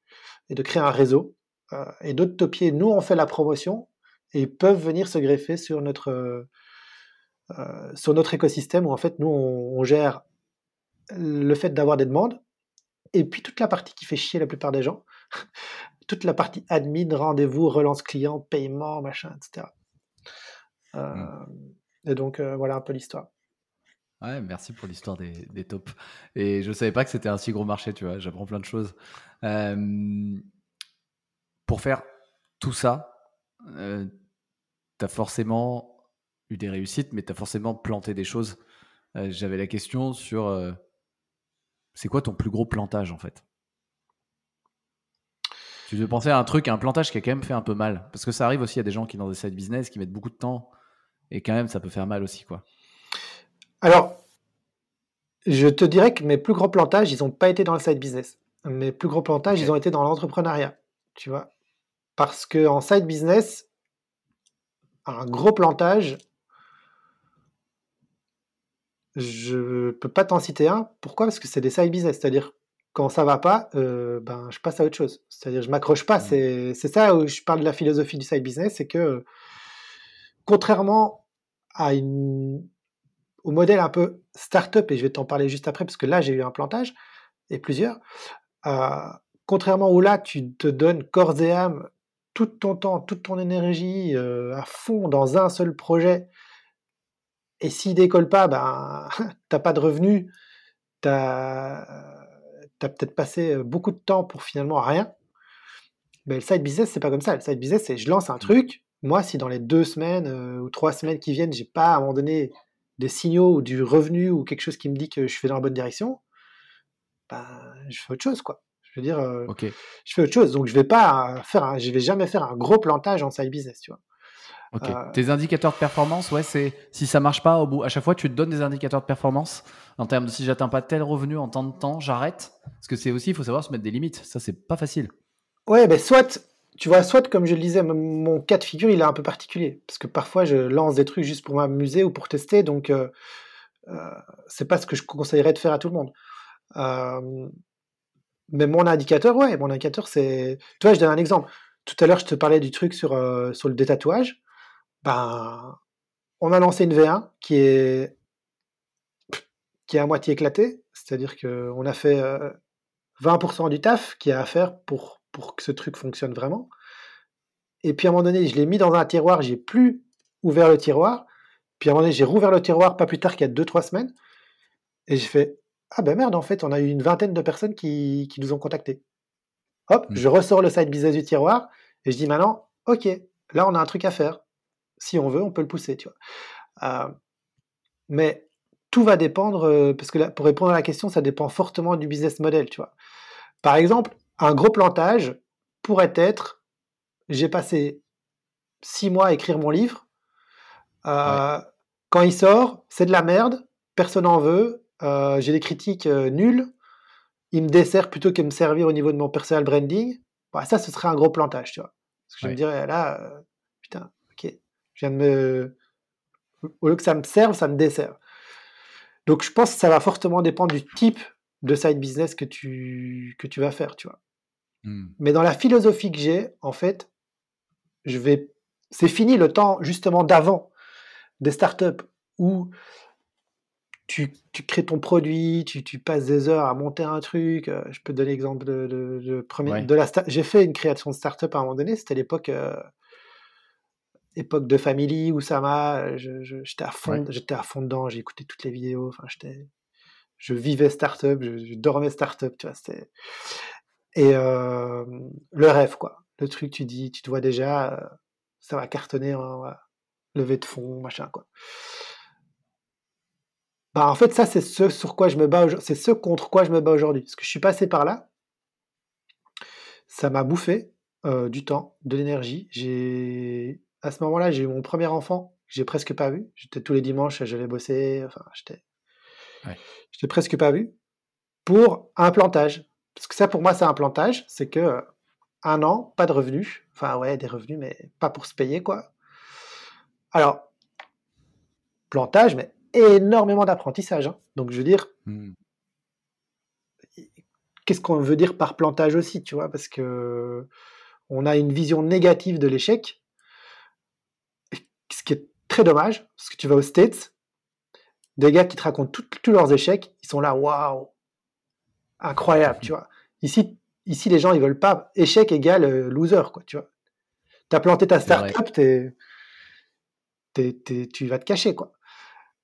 et de créer un réseau. Euh, et d'autres topiers, nous, on fait la promotion et ils peuvent venir se greffer sur notre, euh, sur notre écosystème où en fait, nous, on, gère le fait d'avoir des demandes et puis toute la partie qui fait chier la plupart des gens, toute la partie admin, rendez-vous, relance client, paiement, machin, etc. Euh, hmm. Et donc euh, voilà un peu l'histoire. Ouais, merci pour l'histoire des, des, tops. Et je ne savais pas que c'était un si gros marché, tu vois, j'apprends plein de choses. Pour faire tout ça, tu as forcément eu des réussites, mais tu as forcément planté des choses. J'avais la question sur c'est quoi ton plus gros plantage en fait? Tu veux penser à un truc, à un plantage qui a quand même fait un peu mal. Parce que ça arrive aussi à des gens qui, dans des side business, qui mettent beaucoup de temps. Et quand même, ça peut faire mal aussi, quoi. Alors, je te dirais que mes plus gros plantages, ils n'ont pas été dans le side business. Mes plus gros plantages, ils ont été dans l'entrepreneuriat. Tu vois Parce qu'en side business, un gros plantage, je peux pas t'en citer un. Pourquoi? Parce que c'est des side business. C'est-à-dire, quand ça va pas, euh, ben, je passe à autre chose. C'est-à-dire, je m'accroche pas. Mmh. C'est ça où je parle de la philosophie du side business, c'est que contrairement à une, au modèle un peu start-up, et je vais t'en parler juste après, parce que là, j'ai eu un plantage, et plusieurs, euh, contrairement où là, tu te donnes corps et âme tout ton temps, toute ton énergie euh, à fond dans un seul projet, et s'il décolle pas, ben, t'as pas de revenus, t'as tu as peut-être passé beaucoup de temps pour finalement rien. Mais le side business, c'est pas comme ça. Le side business, c'est je lance un mmh. truc. Moi, si dans les deux semaines ou trois semaines qui viennent, j'ai pas à un moment donné des signaux ou du revenu ou quelque chose qui me dit que je fais dans la bonne direction, ben, je fais autre chose, quoi. Je veux dire, je fais autre chose. Donc, je vais pas faire, je vais jamais faire un gros plantage en side business, tu vois. Ok. Euh, Tes indicateurs de performance, ouais, c'est si ça marche pas au bout, à chaque fois tu te donnes des indicateurs de performance en termes de si j'atteins pas tel revenu en temps de temps, j'arrête. Parce que c'est aussi, il faut savoir se mettre des limites. Ça, c'est pas facile. Ouais, ben soit, tu vois, soit comme je le disais, mon cas de figure il est un peu particulier parce que parfois je lance des trucs juste pour m'amuser ou pour tester, donc euh, euh, c'est pas ce que je conseillerais de faire à tout le monde. mais mon indicateur, ouais, mon indicateur, c'est. Tu vois, je donne un exemple. Tout à l'heure, je te parlais du truc sur, sur le détatouage ben, on a lancé une V1 qui est, qui est à moitié éclatée, c'est-à-dire qu'on a fait 20% euh, du taf qu'il y a à faire pour, pour que ce truc fonctionne vraiment. Et puis à un moment donné, je l'ai mis dans un tiroir, j'ai plus ouvert le tiroir. Puis à un moment donné, j'ai rouvert le tiroir pas plus tard qu'il y a 2-3 semaines. Et j'ai fait Ah ben merde, en fait, on a eu une vingtaine de personnes qui, qui nous ont contactés. Hop, mmh. je ressors le site business du tiroir et je dis maintenant Ok, là on a un truc à faire si on veut, on peut le pousser, tu vois. Euh, mais tout va dépendre, euh, parce que pour répondre à la question, ça dépend fortement du business model, tu vois. Par exemple, un gros plantage pourrait être, j'ai passé six mois à écrire mon livre, euh, quand il sort, c'est de la merde, personne n'en veut, j'ai des critiques nulles, il me dessert plutôt que me servir au niveau de mon personal branding, bah, ça, ce serait un gros plantage, tu vois. Parce que je me dirais, là, putain, je viens de me. Au lieu que ça me serve, ça me dessert. Donc je pense que ça va fortement dépendre du type de side business que tu, que tu vas faire, tu vois. Hmm. Mais dans la philosophie que j'ai, en fait, je vais. C'est fini le temps justement d'avant des startups où tu, tu, crées ton produit, tu, tu, passes des heures à monter un truc. Euh, je peux te donner l'exemple de, premier, de la. J'ai fait une création de startup à un moment donné. C'était l'époque. Euh, époque de Family, Oussama, j'étais à fond, j'étais à fond dedans, j'ai écouté toutes les vidéos, enfin j'étais, je vivais startup, je, je dormais startup, tu vois, c'était et euh, le rêve quoi, le truc tu dis, tu te vois déjà, ça va cartonner, hein, lever de fonds, machin, quoi. Bah, en fait, ça, c'est ce sur quoi je me bats, c'est ce contre quoi je me bats aujourd'hui. Parce que je suis passé par là, ça m'a bouffé euh, du temps, de l'énergie. J'ai, à ce moment-là, j'ai eu mon premier enfant, que j'ai presque pas vu. J'étais tous les dimanches, j'allais bosser, enfin, j'étais, j'étais presque pas vu. Pour un plantage. Parce que ça, pour moi, c'est un plantage, c'est que euh, un an, pas de revenus. Enfin, ouais, des revenus, mais pas pour se payer, quoi. Alors, plantage, mais énormément d'apprentissage. Hein. Donc, je veux dire, mmh. qu'est-ce qu'on veut dire par plantage aussi, tu vois? Parce que on a une vision négative de l'échec, très dommage, parce que tu vas aux States, des gars qui te racontent tous leurs échecs, ils sont là, waouh, incroyable, tu vois. Ici, ici, les gens, ils veulent pas échec égale euh, loser, quoi, tu vois. Tu as planté ta startup, tu vas te cacher, quoi.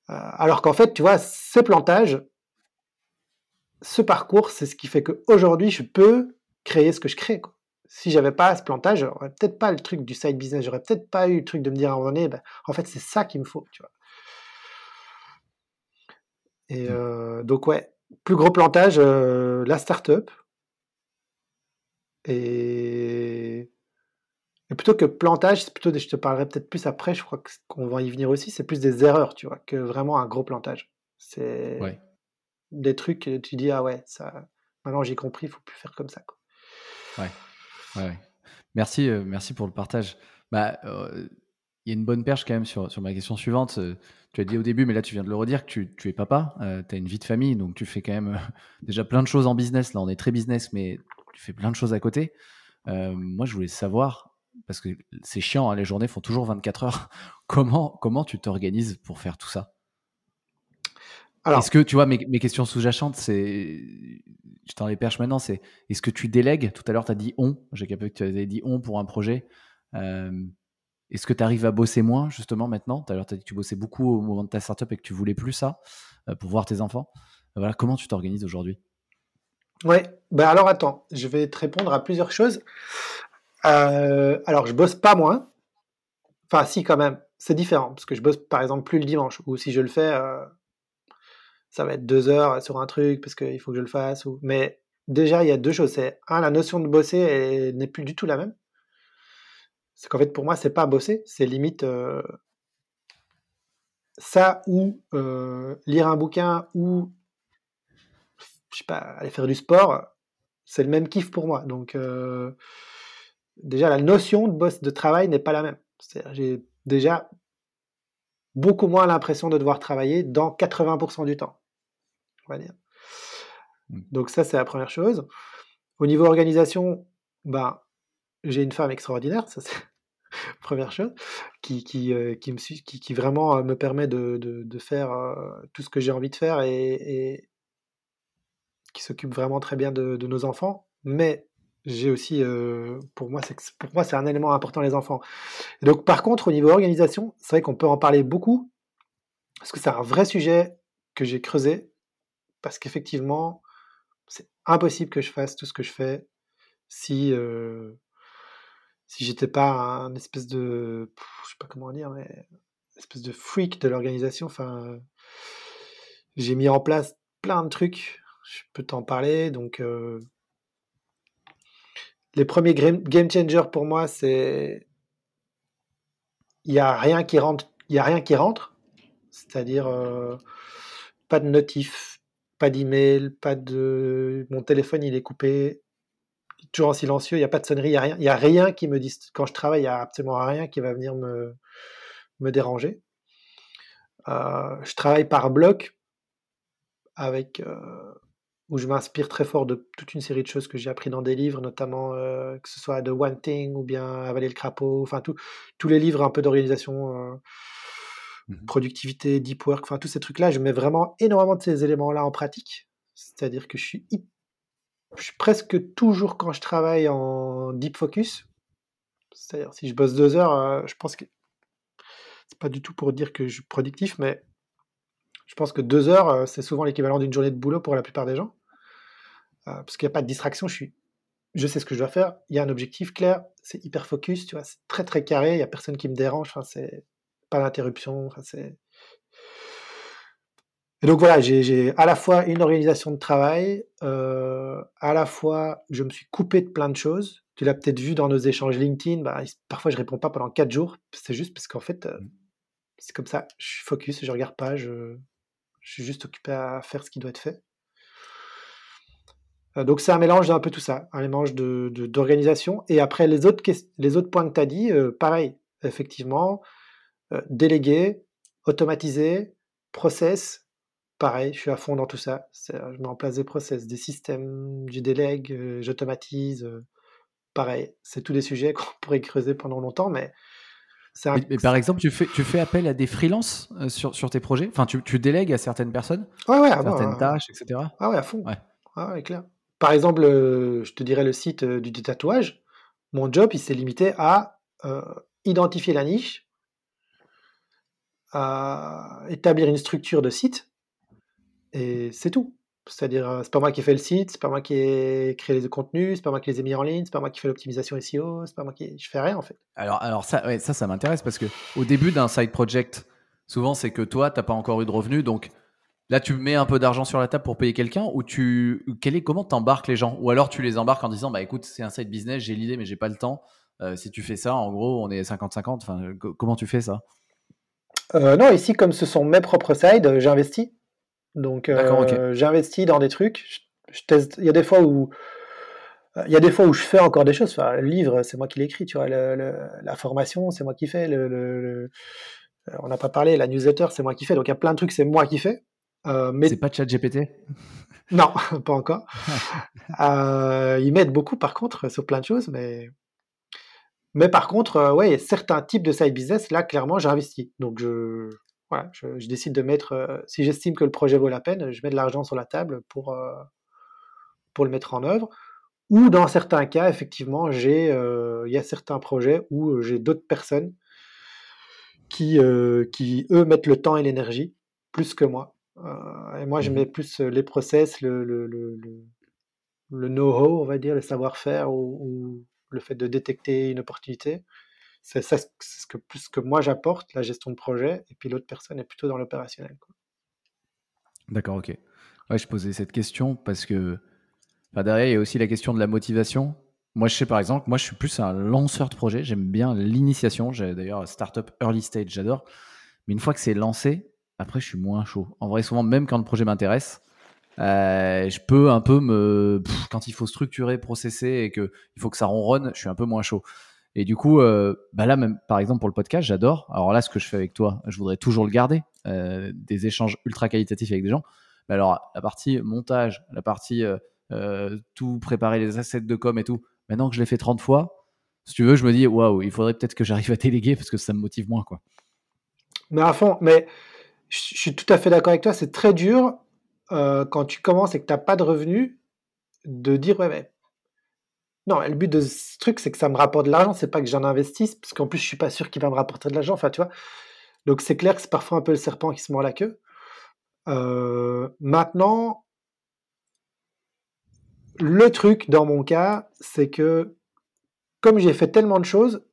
Euh, alors qu'en fait, tu vois, ce plantage, ce parcours, c'est ce qui fait qu'aujourd'hui, je peux créer ce que je crée. Quoi. Si j'avais pas ce plantage, j'aurais peut-être pas le truc du side business, j'aurais peut-être pas eu le truc de me dire à un moment donné, ben, en fait, c'est ça qu'il me faut, tu vois. Et mmh. euh, donc, ouais, plus gros plantage, euh, la startup. Et et plutôt que plantage, c'est plutôt, je te parlerai peut-être plus après, je crois qu'on va y venir aussi, c'est plus des erreurs, tu vois, que vraiment un gros plantage. C'est des trucs, tu dis, ah ouais, ça, maintenant j'ai compris, il faut plus faire comme ça. Quoi. Ouais. Merci, euh, merci pour le partage. Bah, euh, il y a une bonne perche quand même sur, sur ma question suivante. Euh, tu as dit au début, mais là tu viens de le redire, que tu, tu es papa, tu as une vie de famille, donc tu fais quand même déjà plein de choses en business. Là, on est très business, mais tu fais plein de choses à côté. moi, je voulais savoir, parce que c'est chiant, hein, les journées font toujours 24 heures. comment, comment tu t'organises pour faire tout ça? Est-ce que, tu vois, mes, questions sous-jacentes, c'est. Je t'en les perche maintenant, c'est est-ce que tu délègues? Tout à l'heure, tu as dit on. J'ai capté que tu avais dit on pour un projet. est-ce que tu arrives à bosser moins, justement, maintenant? Tout à l'heure, tu as dit que tu bossais beaucoup au moment de ta startup et que tu voulais plus ça euh, pour voir tes enfants. voilà, comment tu t'organises aujourd'hui? Ouais, bah alors attends, je vais te répondre à plusieurs choses. Euh, alors, je bosse pas moins. Enfin, si, quand même. C'est différent, parce que je bosse, par exemple, plus le dimanche. Ou si je le fais, euh, ça va être deux heures sur un truc, parce qu'il faut que je le fasse. Mais déjà, il y a deux choses. C'est, un, la notion de bosser n'est plus du tout la même. C'est qu'en fait, pour moi, c'est pas bosser, c'est limite euh, ça ou lire un bouquin ou, je sais pas, aller faire du sport. C'est le même kiff pour moi. Donc, déjà la notion de travail n'est pas la même. J'ai déjà beaucoup moins l'impression de devoir travailler dans 80% du temps. On va dire. Mmh. Donc ça, c'est la première chose. Au niveau organisation, ben, j'ai une femme extraordinaire, ça c'est la première chose, qui, qui, euh, qui, me, qui, qui vraiment euh, me permet de, de, faire euh, tout ce que j'ai envie de faire et, et qui s'occupe vraiment très bien de, de, nos enfants. Mais j'ai aussi, euh, pour moi, c'est pour moi, c'est un élément important les enfants. donc, par contre, au niveau organisation, c'est vrai qu'on peut en parler beaucoup parce que c'est un vrai sujet que j'ai creusé parce qu'effectivement, c'est impossible que je fasse tout ce que je fais si euh, si j'étais pas un espèce de, je sais pas comment dire, mais espèce de freak de l'organisation. Enfin, j'ai mis en place plein de trucs. Je peux t'en parler, donc. Euh, les premiers game changers pour moi, c'est il n'y a rien qui rentre, il y a rien qui rentre, c'est-à-dire euh, pas de notif, pas d'email, pas de mon téléphone il est coupé, toujours en silencieux, il n'y a pas de sonnerie, il n'y a rien, il a rien qui me dit quand je travaille, il n'y a absolument rien qui va venir me me déranger. Euh, je travaille par bloc avec euh, où je m'inspire très fort de toute une série de choses que j'ai appris dans des livres, notamment euh, que ce soit The One Thing ou bien Avaler le crapaud, enfin tous les livres un peu d'organisation, mmh productivité, deep work, enfin tous ces trucs-là, je mets vraiment énormément de ces éléments-là en pratique. C'est-à-dire que je suis, presque toujours quand je travaille en deep focus. C'est-à-dire si je bosse deux heures, euh, je pense que c'est pas du tout pour dire que je suis productif, mais je pense que deux heures, euh, c'est souvent l'équivalent d'une journée de boulot pour la plupart des gens. Euh, parce qu'il n'y a pas de distraction, je, suis, je sais ce que je dois faire, il y a un objectif clair, c'est hyper focus, tu vois, c'est très très carré, il n'y a personne qui me dérange, enfin, c'est pas d'interruption, enfin, c'est. Et donc voilà, j'ai à la fois une organisation de travail, euh, à la fois je me suis coupé de plein de choses. Tu l'as peut-être vu dans nos échanges LinkedIn, bah, parfois je réponds pas pendant quatre jours, c'est juste parce qu'en fait, euh, mmh. c'est comme ça, je suis focus, je regarde pas, je, je suis juste occupé à faire ce qui doit être fait. Euh, donc c'est un mélange d'un peu tout ça, un mélange d'organisation. De, et après, les autres, les autres points que tu as dit, euh, pareil, effectivement, euh, déléguer, automatiser, process, pareil, je suis à fond dans tout ça. Je mets en place des process, des systèmes, je délègue, j'automatise. pareil, c'est tous des sujets qu'on pourrait creuser pendant longtemps, mais mais, par exemple, tu fais, tu fais appel à des freelances sur, sur tes projets? Enfin, tu, tu, délègues à certaines personnes? Ouais, ouais, Certaines tâches, etc. Ah ouais, à fond. Ouais. Ah ouais, clair. Par exemple, euh, je te dirais le site euh, du tatouage. Mon job, il s'est limité à euh, identifier la niche, à établir une structure de site, et c'est tout. C'est-à-dire, c'est pas moi qui ai fait le site, c'est pas moi qui ai créé les contenus, c'est pas moi qui les ai mis en ligne, c'est pas moi qui fais l'optimisation SEO, c'est pas moi qui. Je fais rien en fait. Alors, alors ça, ça, ça m'intéresse parce que au début d'un side project, souvent c'est que toi, t'as pas encore eu de revenus, donc Là, tu mets un peu d'argent sur la table pour payer quelqu'un ou tu, quel est, comment t'embarques les gens? Ou alors tu les embarques en disant, bah écoute, c'est un side business, j'ai l'idée, mais j'ai pas le temps. Euh, si tu fais ça, en gros, on est 50-50. Enfin, comment tu fais ça? Euh, Non, ici, comme ce sont mes propres sides, j'investis. Donc, euh, j'investis dans des trucs. Je, teste. Il y a des fois où il y a des fois où je fais encore des choses. Enfin, le livre, c'est moi qui l'écris, tu vois. la formation, c'est moi qui fais. Le, on n'a pas parlé. La newsletter, c'est moi qui fais. Donc, il y a plein de trucs, c'est moi qui fais. Euh, mais... C'est pas GPT Non, pas encore. euh, ils m'aident beaucoup par contre sur plein de choses, mais mais par contre, euh, ouais, certains types de side business, là, clairement, j'investis. Donc, je, voilà, je, décide de mettre, euh, si j'estime que le projet vaut la peine, je mets de l'argent sur la table pour, pour le mettre en œuvre. Ou dans certains cas, effectivement, j'ai, il y a certains projets où j'ai d'autres personnes qui, qui, eux, mettent le temps et l'énergie plus que moi. Euh, et moi, je mmh mets plus les process, le, le, le, le know-how, on va dire, le savoir-faire ou, le fait de détecter une opportunité. C'est ça ce que, plus que moi j'apporte, la gestion de projet, et puis l'autre personne est plutôt dans l'opérationnel. D'accord, ok. Ouais, je posais cette question parce que derrière, il y a aussi la question de la motivation. Moi, je sais par exemple, moi, je suis plus un lanceur de projet. J'aime bien l'initiation. J'ai d'ailleurs startup early stage, j'adore. Mais une fois que c'est lancé, après, je suis moins chaud. En vrai, souvent, même quand le projet m'intéresse, euh, je peux un peu me. quand il faut structurer, processer et qu'il faut que ça ronronne, je suis un peu moins chaud. Et du coup, euh, bah là, même par exemple pour le podcast, j'adore. Alors là, ce que je fais avec toi, je voudrais toujours le garder. Euh, des échanges ultra qualitatifs avec des gens. Mais alors, la partie montage, la partie tout préparer les assets de com et tout, maintenant que je l'ai fait 30 fois, si tu veux, je me dis, waouh, il faudrait peut-être que j'arrive à déléguer parce que ça me motive moins. quoi. Mais à fond, mais je suis tout à fait d'accord avec toi, c'est très dur euh, quand tu commences et que tu n'as pas de revenus de dire ouais mais non le but de ce truc c'est que ça me rapporte de l'argent c'est pas que j'en investisse parce qu'en plus je suis pas sûr qu'il va me rapporter de l'argent enfin tu vois. Donc c'est clair que c'est parfois un peu le serpent qui se mord la queue. Euh, maintenant le truc dans mon cas c'est que comme j'ai fait tellement de choses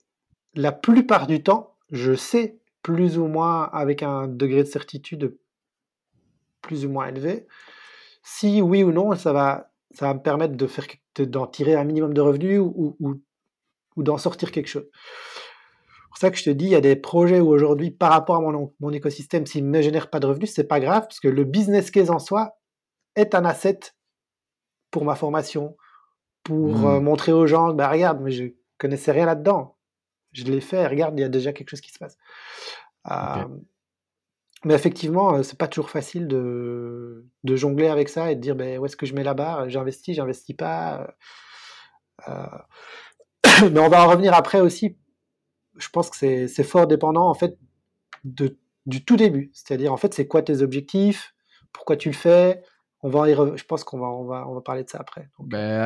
la plupart du temps je sais plus ou moins avec un degré de certitude plus ou moins élevé. Si oui ou non, ça va, ça va me permettre de faire, d'en tirer un minimum de revenus ou, ou, d'en sortir quelque chose. C'est pour ça que je te dis, il y a des projets où aujourd'hui, par rapport à mon, mon écosystème, s'ils ne me génèrent pas de revenus, c'est pas grave, parce que le business case en soi est un asset pour ma formation, pour mmh. euh, montrer aux gens, bah regarde, mais je connaissais rien là-dedans je l'ai fait, regarde, il y a déjà quelque chose qui se passe. Euh, mais effectivement, euh, c'est pas toujours facile de, jongler avec ça et de dire ben, où est-ce que je mets la barre? J'investis, j'investis pas. Euh, mais on va en revenir après aussi. Je pense que c'est fort dépendant en fait de, du tout début. C'est-à-dire en fait, c'est quoi tes objectifs? Pourquoi tu le fais? On va je pense qu'on va, on va, on va parler de ça après. Ben,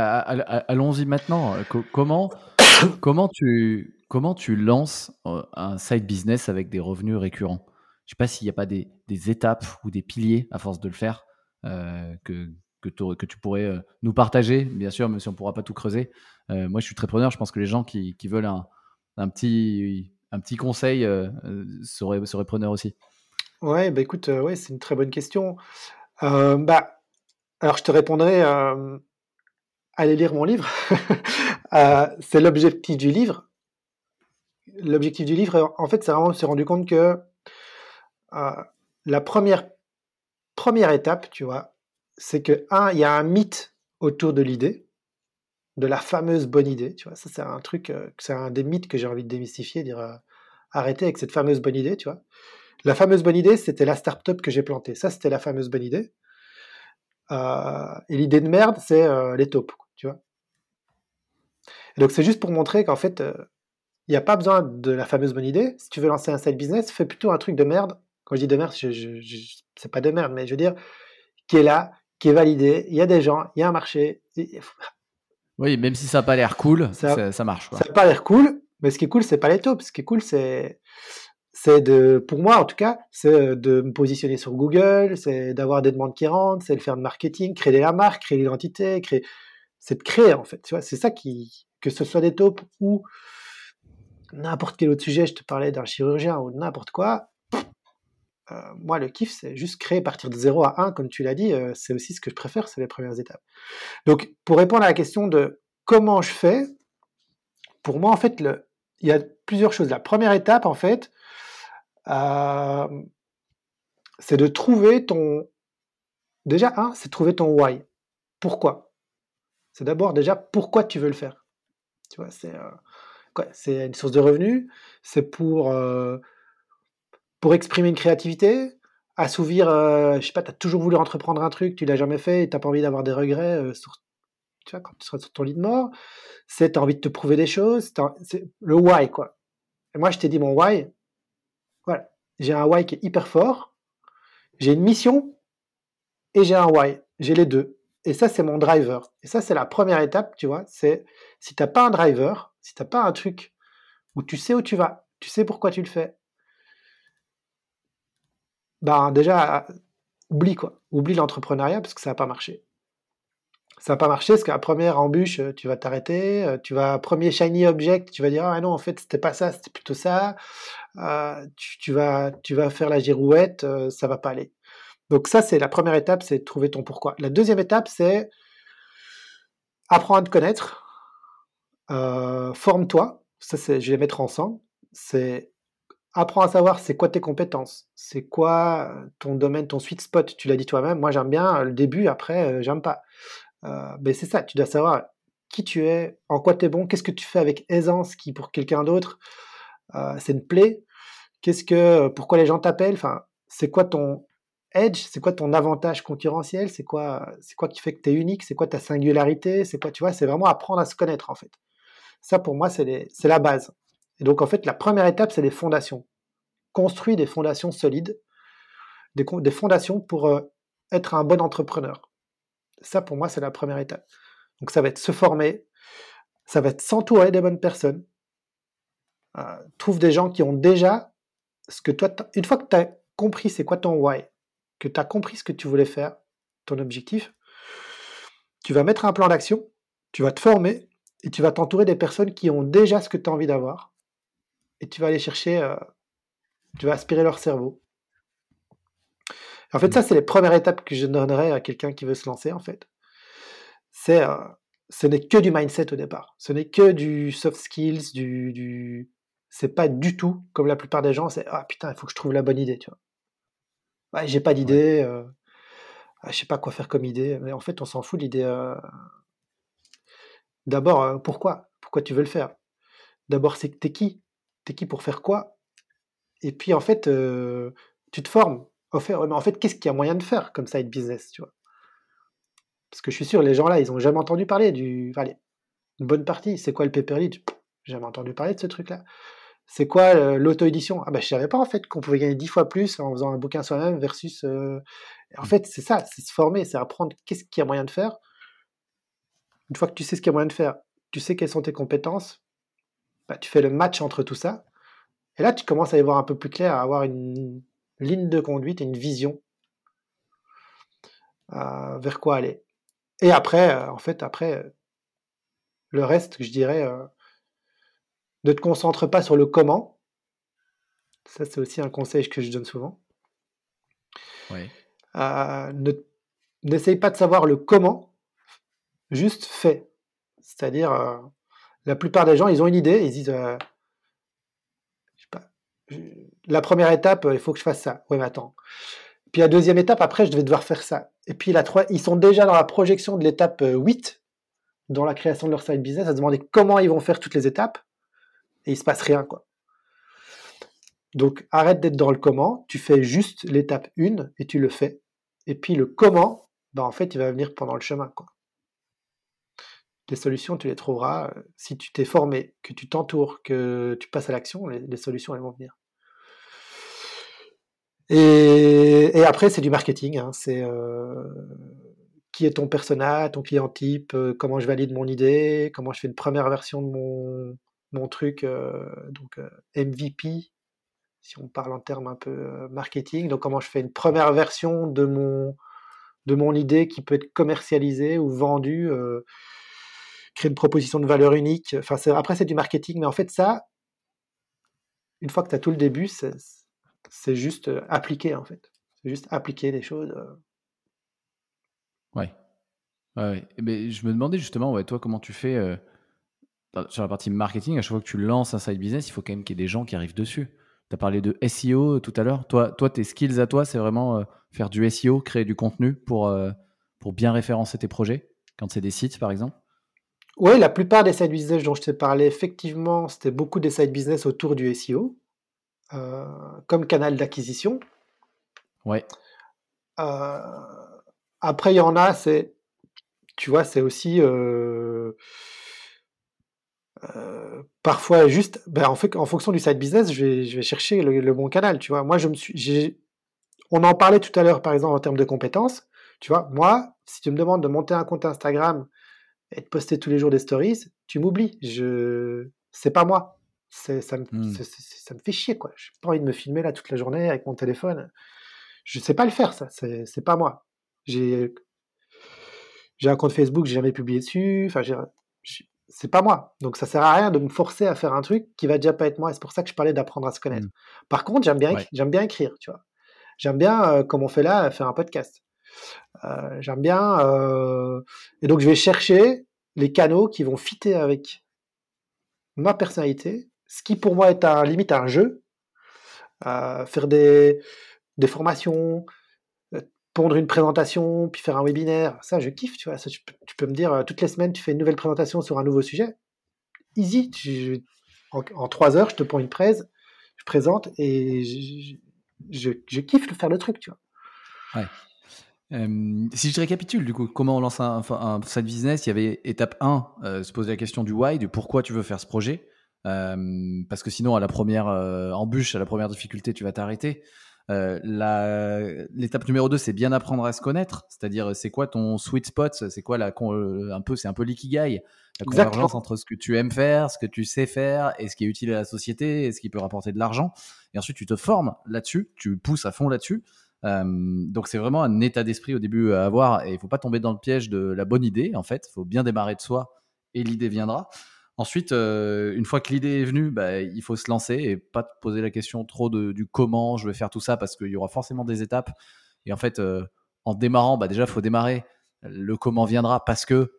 allons-y maintenant. comment, comment tu, comment tu lances euh, un side business avec des revenus récurrents? Je ne sais pas s'il n'y a pas des, étapes ou des piliers, à force de le faire, euh, que, tu pourrais nous partager, bien sûr, même si on ne pourra pas tout creuser. moi, je suis très preneur. Je pense que les gens qui, veulent un, petit, conseil seraient, preneurs aussi. Ouais, bah écoute, ouais, c'est une très bonne question. bah, alors, je te répondrai allez lire mon livre. c'est l'objectif du livre. L'objectif du livre, en fait, c'est vraiment se rendu compte que la première, première étape, tu vois, c'est que, un, il y a un mythe autour de l'idée, de la fameuse bonne idée, tu vois. Ça, c'est un truc, c'est un des mythes que j'ai envie de démystifier, dire arrêter avec cette fameuse bonne idée, tu vois. La fameuse bonne idée, c'était la start-up que j'ai plantée. Ça, c'était la fameuse bonne idée. et l'idée de merde, c'est les taupes, tu vois. donc, c'est juste pour montrer qu'en fait, il n'y a pas besoin de la fameuse bonne idée. Si tu veux lancer un side business, fais plutôt un truc de merde. Quand je dis de merde, je, je, c'est pas de merde, mais je veux dire, qui est là, qui est validé. Il y a des gens, il y a un marché. Oui, même si ça n'a pas l'air cool, ça, ça, marche. Ça n'a pas l'air cool, mais ce qui est cool, c'est pas les taupes. Ce qui est cool, c'est c'est de, pour moi en tout cas, c'est de me positionner sur Google, c'est d'avoir des demandes qui rentrent, c'est de faire de marketing, créer la marque, créer l'identité, créer, c'est de créer en fait. Tu vois, c'est ça qui, que ce soit des taupes ou n'importe quel autre sujet, je te parlais d'un chirurgien ou n'importe quoi. Euh, moi, le kiff, c'est juste créer partir de 0 à 1, comme tu l'as dit, euh, c'est aussi ce que je préfère, c'est les premières étapes. Donc, pour répondre à la question de comment je fais, pour moi, en fait, il y a plusieurs choses. La première étape, en fait, euh, c'est de trouver ton. Déjà, un, c'est trouver ton why. Pourquoi? C'est d'abord déjà pourquoi tu veux le faire? Tu vois, c'est une source de revenus, c'est pour, pour exprimer une créativité, assouvir, euh, je sais pas, tu as toujours voulu entreprendre un truc, tu l'as jamais fait et tu pas envie d'avoir des regrets euh, tu vois, quand tu seras sur ton lit de mort, c'est tu envie de te prouver des choses, c'est le why, quoi. Et moi, je t'ai dit mon why, voilà, j'ai un why qui est hyper fort, j'ai une mission et j'ai un why, j'ai les deux. Et ça, c'est mon driver. Et ça, c'est la première étape, tu vois, c'est si tu n'as pas un driver, si tu n'as pas un truc où tu sais où tu vas, tu sais pourquoi tu le fais, ben déjà, oublie quoi. Oublie l'entrepreneuriat parce que ça n'a pas marché. Ça n'a pas marché parce qu'à première embûche, tu vas t'arrêter, tu vas, premier shiny object, tu vas dire, ah non, en fait, c'était pas ça, c'était plutôt ça. Euh, tu, vas, tu vas faire la girouette, euh, ça va pas aller. Donc ça, c'est la première étape, c'est trouver ton pourquoi. La deuxième étape, c'est apprendre à te connaître, euh, forme-toi, ça je vais mettre ensemble, c'est apprends à savoir c'est quoi tes compétences, c'est quoi euh, ton domaine, ton sweet spot, tu l'as dit toi-même, moi j'aime bien le début, après euh, j'aime pas. mais c'est ça, tu dois savoir qui tu es, en quoi tu es bon, qu'est-ce que tu fais avec aisance qui pour quelqu'un d'autre c'est une plaie, qu'est-ce que, pourquoi les gens t'appellent, enfin c'est quoi ton edge, c'est quoi ton avantage concurrentiel, c'est quoi, c'est quoi qui fait que tu es unique, c'est quoi ta singularité, c'est quoi, tu vois, c'est vraiment apprendre à se connaître en fait. Ça, pour moi, c'est la base. Et donc, en fait, la première étape, c'est les fondations. Construire des fondations solides, des, des fondations pour euh, être un bon entrepreneur. Ça, pour moi, c'est la première étape. Donc, ça va être se former, ça va être s'entourer des bonnes personnes. Euh, trouve des gens qui ont déjà ce que toi, une fois que tu as compris c'est quoi ton why, que tu as compris ce que tu voulais faire, ton objectif, tu vas mettre un plan d'action, tu vas te former, et tu vas t'entourer des personnes qui ont déjà ce que tu as envie d'avoir. Et tu vas aller chercher, euh, tu vas aspirer leur cerveau. En fait, ça, c'est les premières étapes que je donnerais à quelqu'un qui veut se lancer, en fait. C'est, euh, ce n'est que du mindset au départ. Ce n'est que du soft skills, du, du... c'est pas du tout comme la plupart des gens. C'est ah putain, il faut que je trouve la bonne idée, tu vois. Ouais, j'ai pas d'idée. Euh, ah, je sais pas quoi faire comme idée. Mais en fait, on s'en fout de l'idée. D'abord, euh, pourquoi? Pourquoi tu veux le faire? D'abord, c'est que t'es qui? T'es qui pour faire quoi? Et puis, en fait, euh, tu te formes. En fait, en fait qu'est-ce qu'il y a moyen de faire comme être business, tu vois? Parce que je suis sûr, les gens là, ils ont jamais entendu parler du. Allez, une bonne partie. C'est quoi le paper lead J'ai jamais entendu parler de ce truc-là. C'est quoi euh, l'auto-édition? Ah ben, je savais pas en fait qu'on pouvait gagner dix fois plus en faisant un bouquin soi-même versus. En fait, c'est ça, c'est se former, c'est apprendre qu'est-ce qu'il y a moyen de faire une fois que tu sais ce qu'il y a moyen de faire, tu sais quelles sont tes compétences, bah, tu fais le match entre tout ça. Et là, tu commences à y voir un peu plus clair, à avoir une ligne de conduite et une vision euh, vers quoi aller. et après, en fait, après, le reste, je dirais, ne te concentre pas sur le comment. Ça, c'est aussi un conseil que je donne souvent. Oui. N'essaye pas de savoir le comment, juste fais. C'est-à-dire, la plupart des gens, ils ont une idée, ils disent, la première étape, il faut que je fasse ça. Oui, mais attends. Puis la deuxième étape, après, je vais devoir faire ça. Et puis la trois, ils sont déjà dans la projection de l'étape 8, dans la création de leur side business, à se demander comment ils vont faire toutes les étapes, et il se passe rien. Donc arrête d'être dans le comment, tu fais juste l'étape 1 et tu le fais. Et puis le comment, ben, en fait, il va venir pendant le chemin, quoi. Les solutions, tu les trouveras euh, si tu t'es formé, que tu t'entoures, que tu passes à l'action, les, solutions, elles vont venir. Et, après, c'est du marketing. Hein. c'est euh, qui est ton persona, ton client type, euh, comment je valide mon idée, comment je fais une première version de mon, truc, donc MVP, si on parle en termes un peu marketing. Donc, comment je fais une première version de mon idée qui peut être commercialisée ou vendue créer une proposition de valeur unique. Enfin, après, c'est du marketing, mais en fait, ça, une fois que tu as tout le début, c'est juste euh, appliquer, en fait. C'est juste appliquer des choses. Euh. Ouais. ouais. Mais je me demandais justement, toi, comment tu fais euh, sur la partie marketing, à chaque fois que tu lances un side business, il faut quand même qu'il y ait des gens qui arrivent dessus. Tu as parlé de SEO tout à l'heure. Toi, toi, tes skills à toi, c'est vraiment faire du SEO, créer du contenu pour, pour bien référencer tes projets, quand c'est des sites, par exemple? Oui, la plupart des side business dont je t'ai parlé, effectivement, c'était beaucoup des side business autour du SEO, euh, comme canal d'acquisition. Ouais. Euh, après, il y en a, c'est, tu vois, c'est aussi euh, parfois juste, ben, en, fait, en fonction du side business, je vais, je vais chercher le, bon canal, tu vois. Moi, je me suis, on en parlait tout à l'heure, par exemple, en termes de compétences. Tu vois, moi, si tu me demandes de monter un compte Instagram et de poster tous les jours des stories, tu m'oublies. Je, c'est pas moi. C'est, ça, me, mmh. ça me fait chier, quoi. J'ai pas envie de me filmer là toute la journée avec mon téléphone. Je sais pas le faire, ça. C'est, c'est pas moi. J'ai, j'ai un compte Facebook, j'ai jamais publié dessus. Enfin, c'est pas moi. Donc ça sert à rien de me forcer à faire un truc qui va déjà pas être moi. c'est pour ça que je parlais d'apprendre à se connaître. Mmh. Par contre, j'aime bien, j'aime bien écrire, tu vois. J'aime bien, euh, comme on fait là, faire un podcast. Euh, j'aime bien. Euh, et donc, je vais chercher les canaux qui vont fitter avec ma personnalité, ce qui pour moi est un limite un jeu. Euh, faire des, des formations, pondre une présentation, puis faire un webinaire, ça je kiffe, tu vois. tu, peux, me dire, toutes les semaines, tu fais une nouvelle présentation sur un nouveau sujet. Easy, en, trois heures, je te prends une presse, je présente et je, je, je, kiffe faire le truc, tu vois. Ouais si je récapitule, du coup, comment on lance un, un, side business Il y avait étape 1, euh, se poser la question du why, du pourquoi tu veux faire ce projet. parce que sinon, à la première euh, embûche, à la première difficulté, tu vas t'arrêter. Euh, l'étape numéro 2, c'est bien apprendre à se connaître, c'est-à-dire c'est quoi ton sweet spot, c'est quoi la, un peu, c'est un peu l'ikigai, la convergence entre ce que tu aimes faire, ce que tu sais faire et ce qui est utile à la société et ce qui peut rapporter de l'argent. Et ensuite, tu te formes là-dessus, tu pousses à fond là-dessus. Euh, donc c'est vraiment un état d'esprit au début à avoir et il faut pas tomber dans le piège de la bonne idée en fait. Il faut bien démarrer de soi et l'idée viendra. Ensuite, euh, une fois que l'idée est venue, bah, il faut se lancer et pas te poser la question trop du comment je vais faire tout ça parce qu'il y aura forcément des étapes. Et en fait, euh, en démarrant, bah, déjà, il faut démarrer. Le comment viendra parce que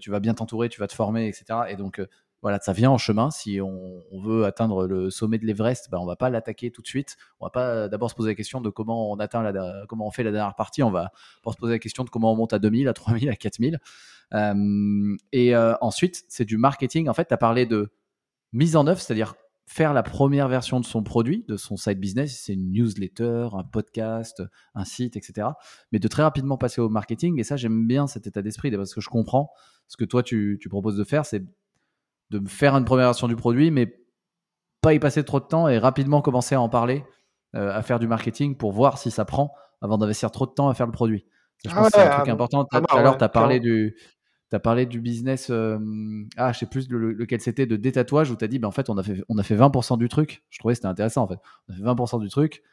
tu vas bien t'entourer, tu vas te former, etc. Et donc, voilà, ça vient en chemin. Si on, veut atteindre le sommet de l'Everest, ben, on va pas l'attaquer tout de suite. On va pas d'abord se poser la question de comment on atteint la, comment on fait la dernière partie. On va se poser la question de comment on monte à 2000, à 3000, à 4000. Euh, et euh, ensuite, c'est du marketing. En fait, tu as parlé de mise en œuvre, c'est-à-dire faire la première version de son produit, de son side business, c'est une newsletter, un podcast, un site, etc. Mais de très rapidement passer au marketing. Et ça, j'aime bien cet état d'esprit parce que je comprends ce que toi, tu, tu proposes de faire, c'est de faire une première version du produit, mais pas y passer trop de temps et rapidement commencer à en parler, euh, à faire du marketing pour voir si ça prend avant d'investir trop de temps à faire le produit. Je pense que c'est un truc ah, important. Tout à l'heure, tu as parlé du. As parlé du business, euh, ah, je sais plus lequel c'était, de détatouage, où tu as dit, ben, en fait, on a fait, on a fait 20% du truc. Je trouvais que c'était intéressant, en fait. On a fait 20% du truc.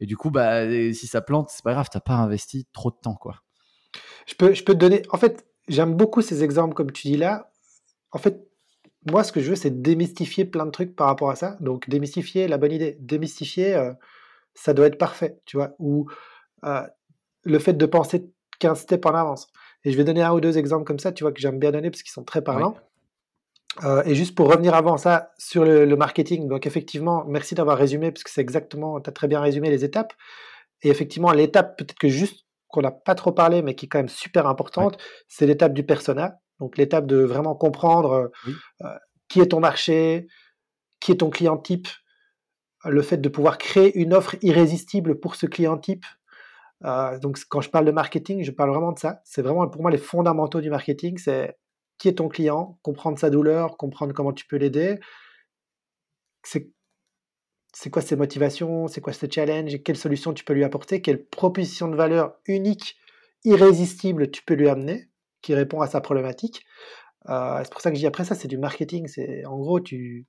Et du coup, bah, si ça plante, c'est pas grave, t'as pas investi trop de temps, quoi. Je peux, je peux te donner, en fait, j'aime beaucoup ces exemples comme tu dis là. En fait, moi, ce que je veux, c'est démystifier plein de trucs par rapport à ça. Donc, démystifier la bonne idée. Démystifier, euh, ça doit être parfait, tu vois. Ou euh, le fait de penser 15 steps en avance. Et je vais donner un ou deux exemples comme ça, tu vois, que j'aime bien donner parce qu'ils sont très parlants. Euh, et juste pour revenir avant ça sur le, marketing, donc effectivement, merci d'avoir résumé parce que c'est exactement, tu as très bien résumé les étapes. Et effectivement, l'étape peut-être que juste qu'on n'a pas trop parlé, mais qui est quand même super importante, c'est l'étape du persona. Donc l'étape de vraiment comprendre euh, qui est ton marché, qui est ton client type, le fait de pouvoir créer une offre irrésistible pour ce client type. Euh, donc quand je parle de marketing, je parle vraiment de ça. C'est vraiment pour moi les fondamentaux du marketing, c'est qui est ton client, comprendre sa douleur, comprendre comment tu peux l'aider. C'est c'est quoi ses motivations, c'est quoi ce challenge, et quelle solution tu peux lui apporter, quelle proposition de valeur unique, irrésistible tu peux lui amener, qui répond à sa problématique. Euh, c'est pour ça que je dis après ça, c'est du marketing. C'est en gros, tu,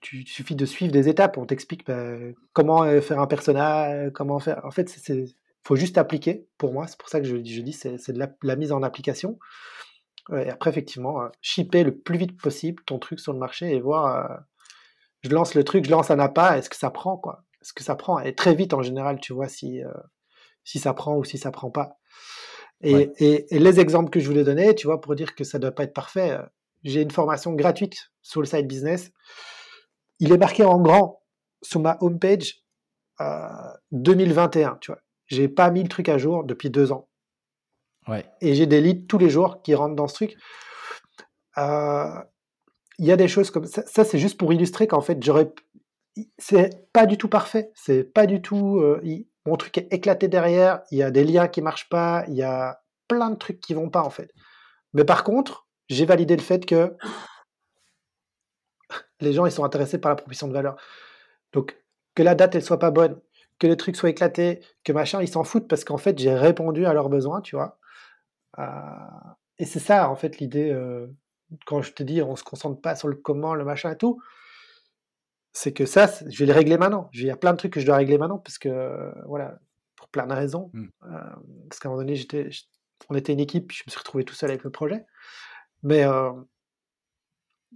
tu, suffit de suivre des étapes. On t'explique bah, comment euh, faire un personnage, comment faire. En fait, c'est faut juste appliquer. Pour moi, c'est pour ça que je, je dis c'est de la, mise en application. Et après, effectivement, euh, shipper le plus vite possible ton truc sur le marché et voir. je lance le truc, je lance un appât, est-ce que ça prend quoi? Est-ce que ça prend? Et très vite en général, tu vois si si ça prend ou si ça prend pas. Et, les exemples que je voulais donner, tu vois, pour dire que ça ne doit pas être parfait, euh, j'ai une formation gratuite sur le site business. Il est marqué en grand sur ma homepage euh, 2021, tu vois. J'ai pas mis le truc à jour depuis deux ans. Ouais. Et j'ai des leads tous les jours qui rentrent dans ce truc. Euh, il y a des choses comme ça. Ça, c'est juste pour illustrer qu'en fait, j'aurais. C'est pas du tout parfait. C'est pas du tout. Euh, mon truc est éclaté derrière, il y a des liens qui marchent pas, il y a plein de trucs qui vont pas en fait. Mais par contre, j'ai validé le fait que les gens ils sont intéressés par la proposition de valeur. Donc que la date elle soit pas bonne, que le truc soit éclaté, que machin ils s'en foutent parce qu'en fait j'ai répondu à leurs besoins, tu vois. Euh, et c'est ça en fait l'idée euh, quand je te dis on se concentre pas sur le comment, le machin et tout c'est que ça, je vais les régler maintenant. Il y a plein de trucs que je dois régler maintenant parce que, voilà, pour plein de raisons. Mmh. Euh, parce qu'à un moment donné, j'étais, on était une équipe, je me suis retrouvé tout seul avec le projet. Mais euh,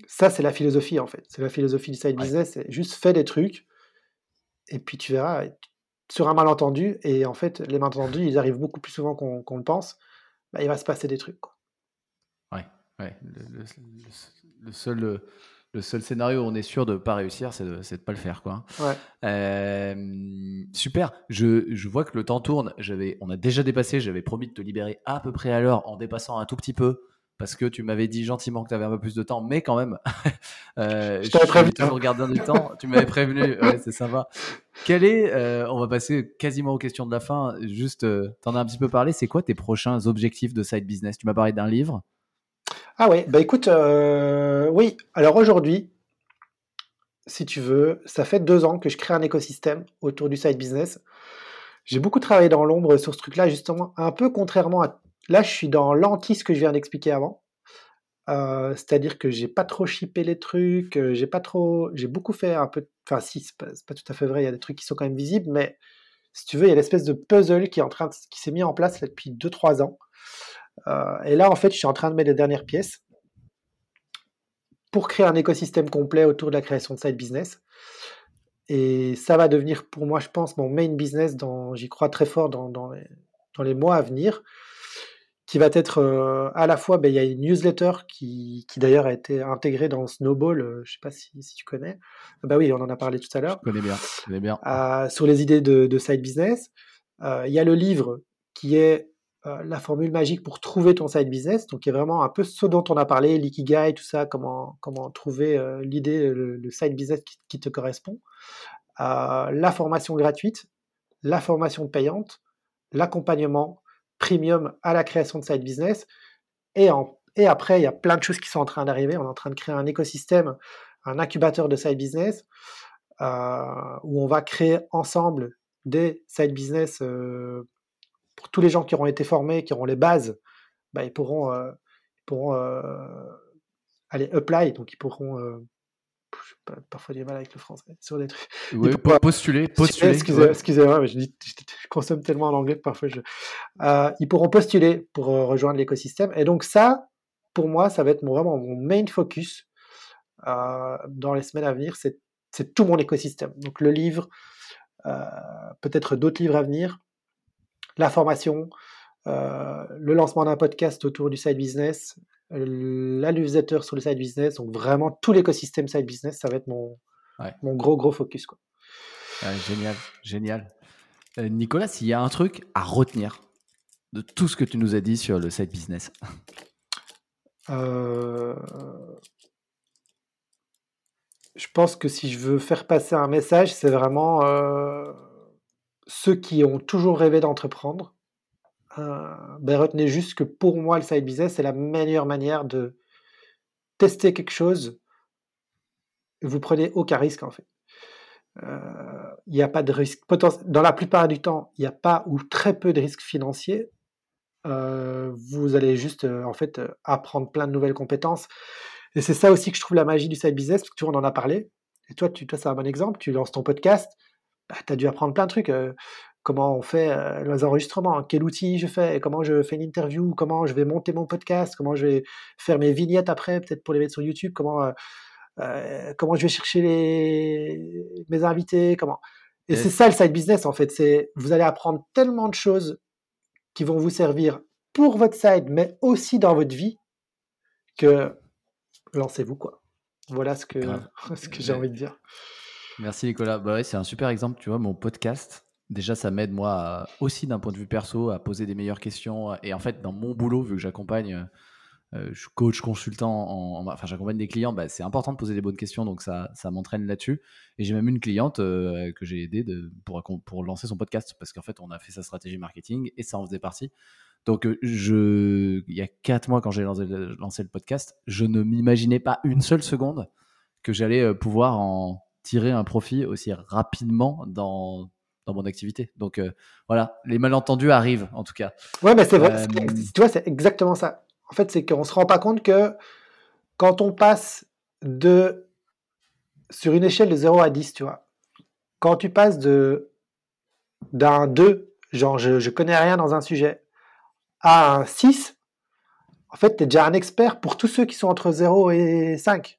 ça, c'est la philosophie en fait. C'est la philosophie du side business. C'est juste fais des trucs et puis tu verras sur un malentendu. Et en fait, les malentendus, ils arrivent beaucoup plus souvent qu'on, le pense. Bah, il va se passer des trucs. Quoi. Ouais, ouais. le seul le seul scénario où on est sûr de ne pas réussir, c'est de ne pas le faire. Quoi. Euh, super. Je, je, vois que le temps tourne. On a déjà dépassé. J'avais promis de te libérer à peu près à l'heure en dépassant un tout petit peu. Parce que tu m'avais dit gentiment que tu avais un peu plus de temps, mais quand même, euh, je t'avais prévenu. toujours garder du temps. Tu m'avais prévenu, ouais, c'est sympa. Quel est, euh, on va passer quasiment aux questions de la fin. Juste, euh, tu en as un petit peu parlé. C'est quoi tes prochains objectifs de side business? Tu m'as parlé d'un livre. Ah ouais, bah écoute, euh, oui. Alors aujourd'hui, si tu veux, ça fait deux ans que je crée un écosystème autour du side business. J'ai beaucoup travaillé dans l'ombre sur ce truc-là, justement, un peu contrairement à. Là, je suis dans l'anti que je viens d'expliquer avant. Euh, c'est-à-dire que j'ai pas trop shippé les trucs, euh, j'ai pas trop. J'ai beaucoup fait un peu. Enfin, si, c'est pas, pas, tout à fait vrai, il y a des trucs qui sont quand même visibles, mais si tu veux, il y a l'espèce de puzzle qui s'est mis en place depuis 2-3 ans. Euh, et là, en fait, je suis en train de mettre les dernières pièces pour créer un écosystème complet autour de la création de side business. Et ça va devenir pour moi, je pense, mon main business, j'y crois très fort dans, dans, les, mois à venir, qui va être euh, à la fois, ben, il y a une newsletter qui, qui d'ailleurs a été intégrée dans Snowball, euh, je ne sais pas si, si, tu connais. Bah oui, on en a parlé tout à l'heure. Je connais bien, je connais bien. sur les idées de, de side business. Il y a le livre qui est euh, la formule magique pour trouver ton side business. Donc, y a vraiment un peu ce dont on a parlé, l'ikigai, tout ça, comment, comment trouver euh, l'idée, le, side business qui, te correspond. Euh, la formation gratuite, la formation payante, l'accompagnement premium à la création de side business. Et, et après, il y a plein de choses qui sont en train d'arriver. On est en train de créer un écosystème, un incubateur de side business, où on va créer ensemble des side business pour tous les gens qui auront été formés, qui auront les bases, bah, ils pourront, euh, pourront euh, aller apply, donc ils pourront euh, parfois du mal avec le français sur des trucs. Oui, postuler, postuler. Excusez-moi, mais je, consomme tellement en anglais que parfois je. Euh, ils pourront postuler pour euh, rejoindre l'écosystème. Et donc, ça, pour moi, ça va être vraiment mon main focus euh, dans les semaines à venir. C'est tout mon écosystème. Donc, le livre, peut-être d'autres livres à venir, la formation, le lancement d'un podcast autour du side business, la newsletter sur le side business, donc vraiment tout l'écosystème side business, ça va être mon, mon gros gros focus. Quoi. génial, génial. Euh, Nicolas, s'il y a un truc à retenir de tout ce que tu nous as dit sur le side business? Euh, je pense que si je veux faire passer un message, c'est vraiment euh, ceux qui ont toujours rêvé d'entreprendre, euh, ben, retenez juste que pour moi, le side business, c'est la meilleure manière de tester quelque chose. Vous prenez aucun risque, en fait. Euh, il n'y a pas de risque. Dans la plupart du temps, il n'y a pas ou très peu de risques financiers. Euh, vous allez juste, en fait, apprendre plein de nouvelles compétences. Et c'est ça aussi que je trouve la magie du side business, parce que tu en a parlé. Et toi, tu, toi c'est un bon exemple. Tu lances ton podcast, bah, tu as dû apprendre plein de trucs comment on fait euh, les enregistrements, quel outil je fais, comment je fais une interview, comment je vais monter mon podcast, comment je vais faire mes vignettes après, peut-être pour les mettre sur YouTube, comment, euh, euh, comment je vais chercher les, mes invités, comment. Et c'est ça le side business en fait, c'est vous allez apprendre tellement de choses qui vont vous servir pour votre side, mais aussi dans votre vie, que lancez-vous quoi. Voilà ce que, ce que j'ai envie de dire. Merci Nicolas. Bah c'est un super exemple, tu vois, mon podcast Déjà, ça m'aide, moi, aussi d'un point de vue perso, à poser des meilleures questions. Et en fait, dans mon boulot, vu que j'accompagne, euh, je suis coach, consultant, en, enfin, j'accompagne des clients, bah, c'est important de poser des bonnes questions, donc ça, ça m'entraîne là-dessus. Et j'ai même une cliente euh, que j'ai aidée pour, pour lancer son podcast, parce qu'en fait, on a fait sa stratégie marketing et ça en faisait partie. Donc, euh, je, il y a quatre mois, quand j'ai lancé, le podcast, je ne m'imaginais pas une seule seconde que j'allais pouvoir en tirer un profit aussi rapidement dans dans mon activité. Donc euh, voilà, les malentendus arrivent en tout cas. Ouais, mais c'est vrai, euh, tu vois, c'est exactement ça. En fait, c'est qu'on se rend pas compte que quand on passe de sur une échelle de 0 à 10, tu vois, quand tu passes de d'un 2, genre je, je connais rien dans un sujet, à un 6, en fait, tu es déjà un expert pour tous ceux qui sont entre 0 et 5.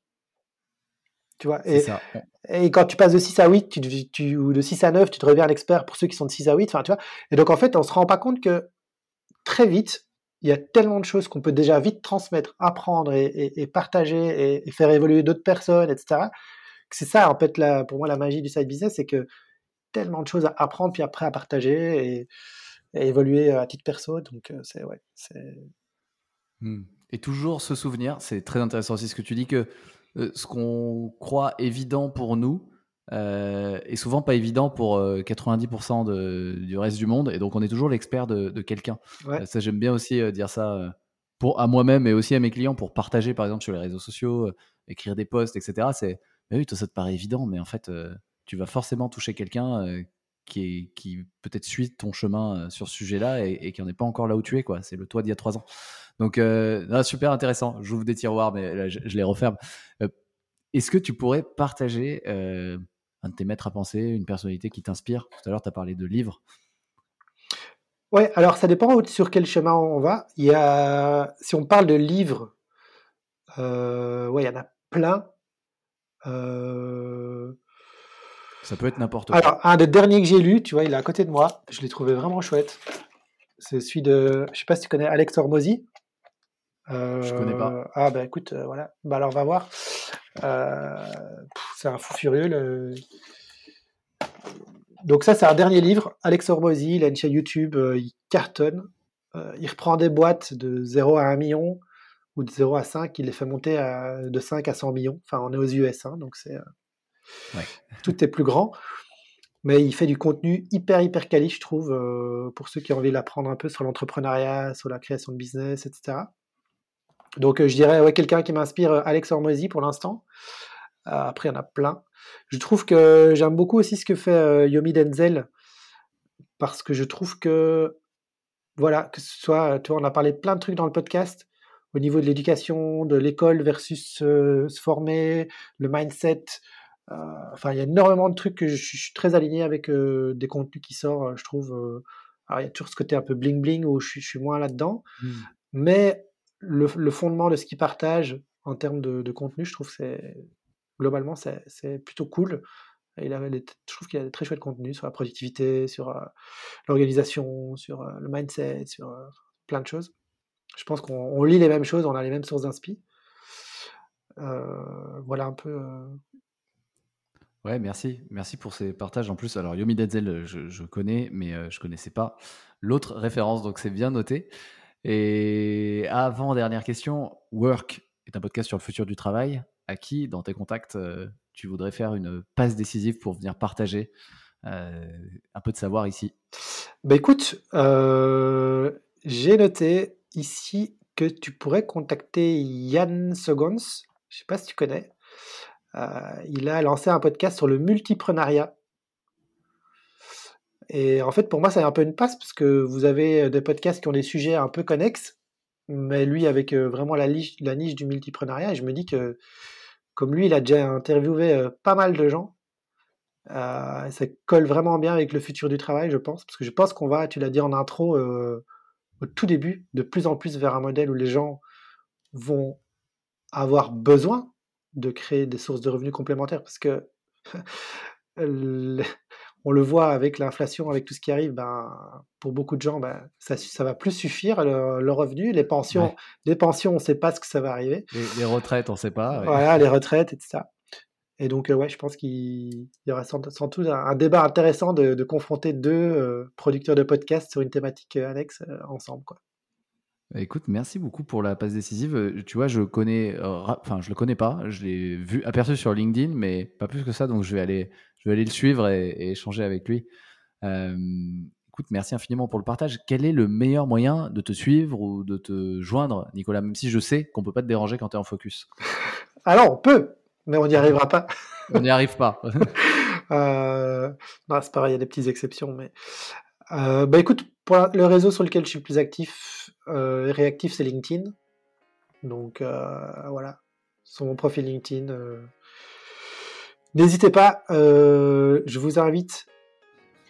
Tu vois, et, ça. Et quand tu passes de 6 à 8, tu, tu, ou de 6 à 9, tu te reviens un expert pour ceux qui sont de 6 à 8. Enfin, tu vois. Et donc, en fait, on se rend pas compte que très vite, il y a tellement de choses qu'on peut déjà vite transmettre, apprendre et, partager et, faire évoluer d'autres personnes, etc. C'est ça, en fait, la, pour moi, la magie du side business, c'est que tellement de choses à apprendre, puis après à partager et, évoluer à titre perso. Donc, euh, c'est, ouais. Hmm. Et toujours se souvenir, c'est très intéressant aussi ce que tu dis, que ce qu'on croit évident pour nous euh, est souvent pas évident pour 90% euh, de, du reste du monde. Et donc, on est toujours l'expert de, quelqu'un. ça, j'aime bien aussi dire ça pour, à moi-même et aussi à mes clients pour partager, par exemple, sur les réseaux sociaux, écrire des posts, etc. C'est, oui, toi, ça te paraît évident, mais en fait, tu vas forcément toucher quelqu'un qui, peut-être suit ton chemin sur ce sujet-là et, qui n'en est pas encore là où tu es. Quoi. C'est le toi d'il y a trois ans. Donc, euh, super intéressant. J'ouvre des tiroirs, mais je, les referme. Euh, est-ce que tu pourrais partager euh, un de tes maîtres à penser, une personnalité qui t'inspire? Tout à l'heure, tu as parlé de livres. Oui, alors ça dépend sur quel chemin on va. Si on parle de livres, ouais, il y en a plein. Ça peut être n'importe quoi. Alors, un des derniers que j'ai lu, tu vois, il est à côté de moi. Je l'ai trouvé vraiment chouette. C'est celui de, je sais pas si tu connais Alex Hormozy. Je connais pas. Euh, ah bah écoute, euh, voilà. Bah alors on va voir. Euh, c'est un fou furieux. Donc ça c'est un dernier livre. Alex Ormozy, il a une chaîne YouTube, il cartonne. il reprend des boîtes de 0 à 1 million ou de 0 à 5, il les fait monter à, de 5 à 100 millions. Enfin on est aux US, hein, donc c'est tout est plus grand. Mais il fait du contenu hyper hyper quali, je trouve, pour ceux qui ont envie d'apprendre un peu sur l'entrepreneuriat, sur la création de business, etc. Donc, euh, je dirais, ouais, quelqu'un qui m'inspire, euh, Alex Hormozy pour l'instant. Euh, après, il y en a plein. Je trouve que j'aime beaucoup aussi ce que fait Yomi Denzel, parce que je trouve que, voilà, que ce soit, tu vois, on a parlé de plein de trucs dans le podcast. au niveau de l'éducation, de l'école versus se former, le mindset. Enfin, il y a énormément de trucs que je, suis très aligné avec des contenus qui sortent, je trouve. alors, il y a toujours ce côté un peu bling bling où je, suis moins là-dedans. Mmh. Mais le, fondement de ce qu'ils partagent en termes de, contenu, je trouve que c'est globalement c'est plutôt cool. Il a, je trouve qu'il a des très chouettes contenus sur la productivité, sur l'organisation, sur le mindset, sur plein de choses. Je pense qu'on lit les mêmes choses, on a les mêmes sources d'inspi. voilà un peu. Ouais, merci. Merci pour ces partages. En plus, alors Yomi Denzel, je, je connais, mais je connaissais pas l'autre référence, donc c'est bien noté. Et avant, dernière question, Work est un podcast sur le futur du travail. À qui, dans tes contacts, euh, tu voudrais faire une passe décisive pour venir partager euh, un peu de savoir ici? Bah écoute, euh, j'ai noté ici que tu pourrais contacter Yann Segons. Je ne sais pas si tu connais. Il a lancé un podcast sur le multiprenariat. Et en fait, pour moi, c'est un peu une passe parce que vous avez euh, des podcasts qui ont des sujets un peu connexes, mais lui avec euh, vraiment la niche, du multiprenariat. Et je me dis que, comme lui, il a déjà interviewé euh, pas mal de gens. ça colle vraiment bien avec le futur du travail, je pense, parce que je pense qu'on va, tu l'as dit en intro, au tout début, de plus en plus vers un modèle où les gens vont avoir besoin de créer des sources de revenus complémentaires, parce que on le voit avec l'inflation, avec tout ce qui arrive, ben, pour beaucoup de gens, ben, ça, ça va plus suffire, le, revenu, les pensions, les pensions, on ne sait pas ce que ça va arriver. Les, retraites, on ne sait pas. Voilà, les retraites, etc. Et donc, euh, ouais, je pense qu'il y aura sans, doute un, débat intéressant de, confronter deux euh, producteurs de podcasts sur une thématique euh, annexe ensemble. Quoi. Bah, écoute, merci beaucoup pour la passe décisive. Tu vois, je connais, enfin, je le connais pas. Je l'ai vu aperçu sur LinkedIn, mais pas plus que ça. Donc, je vais aller, je vais aller le suivre et, échanger avec lui. écoute, merci infiniment pour le partage. Quel est le meilleur moyen de te suivre ou de te joindre, Nicolas Même si je sais qu'on peut pas te déranger quand tu es en focus? Alors, on peut, mais on n'y arrivera pas. on n'y arrive pas. euh, c'est pareil, il y a des petites exceptions, mais euh, bah écoute, pour le réseau sur lequel je suis plus actif euh, réactif, c'est LinkedIn. Donc euh, voilà, sur mon profil LinkedIn. N'hésitez pas, je vous invite,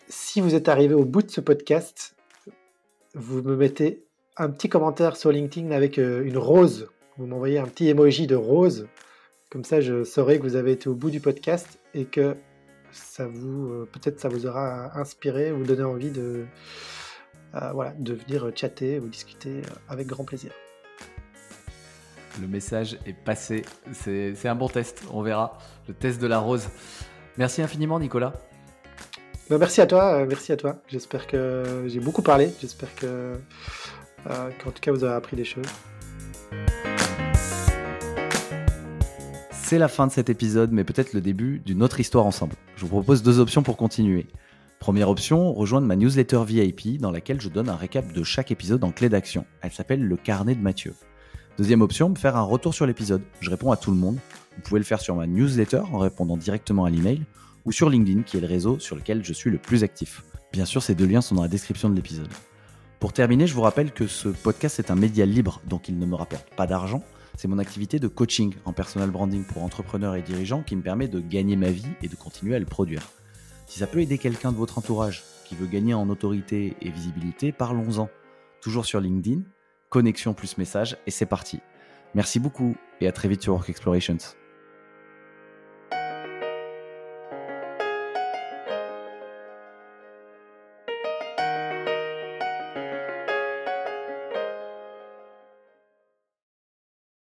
si vous êtes arrivé au bout de ce podcast, vous me mettez un petit commentaire sur LinkedIn avec une rose. Vous m'envoyez un petit emoji de rose. Comme ça, je saurai que vous avez été au bout du podcast et que ça vous, euh, peut-être ça vous aura inspiré, vous donner envie de, euh, voilà, de venir chatter ou discuter euh, avec grand plaisir. Le message est passé. C'est un bon test. On verra. Le test de la rose. Merci infiniment, Nicolas. Ben, merci à toi. merci à toi. J'espère que j'ai beaucoup parlé. J'espère que, qu'en tout cas, vous avez appris des choses. C'est la fin de cet épisode, mais peut-être le début d'une autre histoire ensemble. Je vous propose deux options pour continuer. Première option, rejoindre ma newsletter VIP dans laquelle je donne un récap de chaque épisode en clé d'action. Elle s'appelle le carnet de Mathieu. Deuxième option, me faire un retour sur l'épisode. Je réponds à tout le monde. Vous pouvez le faire sur ma newsletter en répondant directement à l'email ou sur LinkedIn qui est le réseau sur lequel je suis le plus actif. Bien sûr, ces deux liens sont dans la description de l'épisode. Pour terminer, je vous rappelle que ce podcast est un média libre, donc il ne me rapporte pas d'argent, c'est mon activité de coaching en personal branding pour entrepreneurs et dirigeants qui me permet de gagner ma vie et de continuer à le produire. Si ça peut aider quelqu'un de votre entourage qui veut gagner en autorité et visibilité, parlons-en. Toujours sur LinkedIn, connexion plus message et c'est parti. Merci beaucoup et à très vite sur Work Explorations.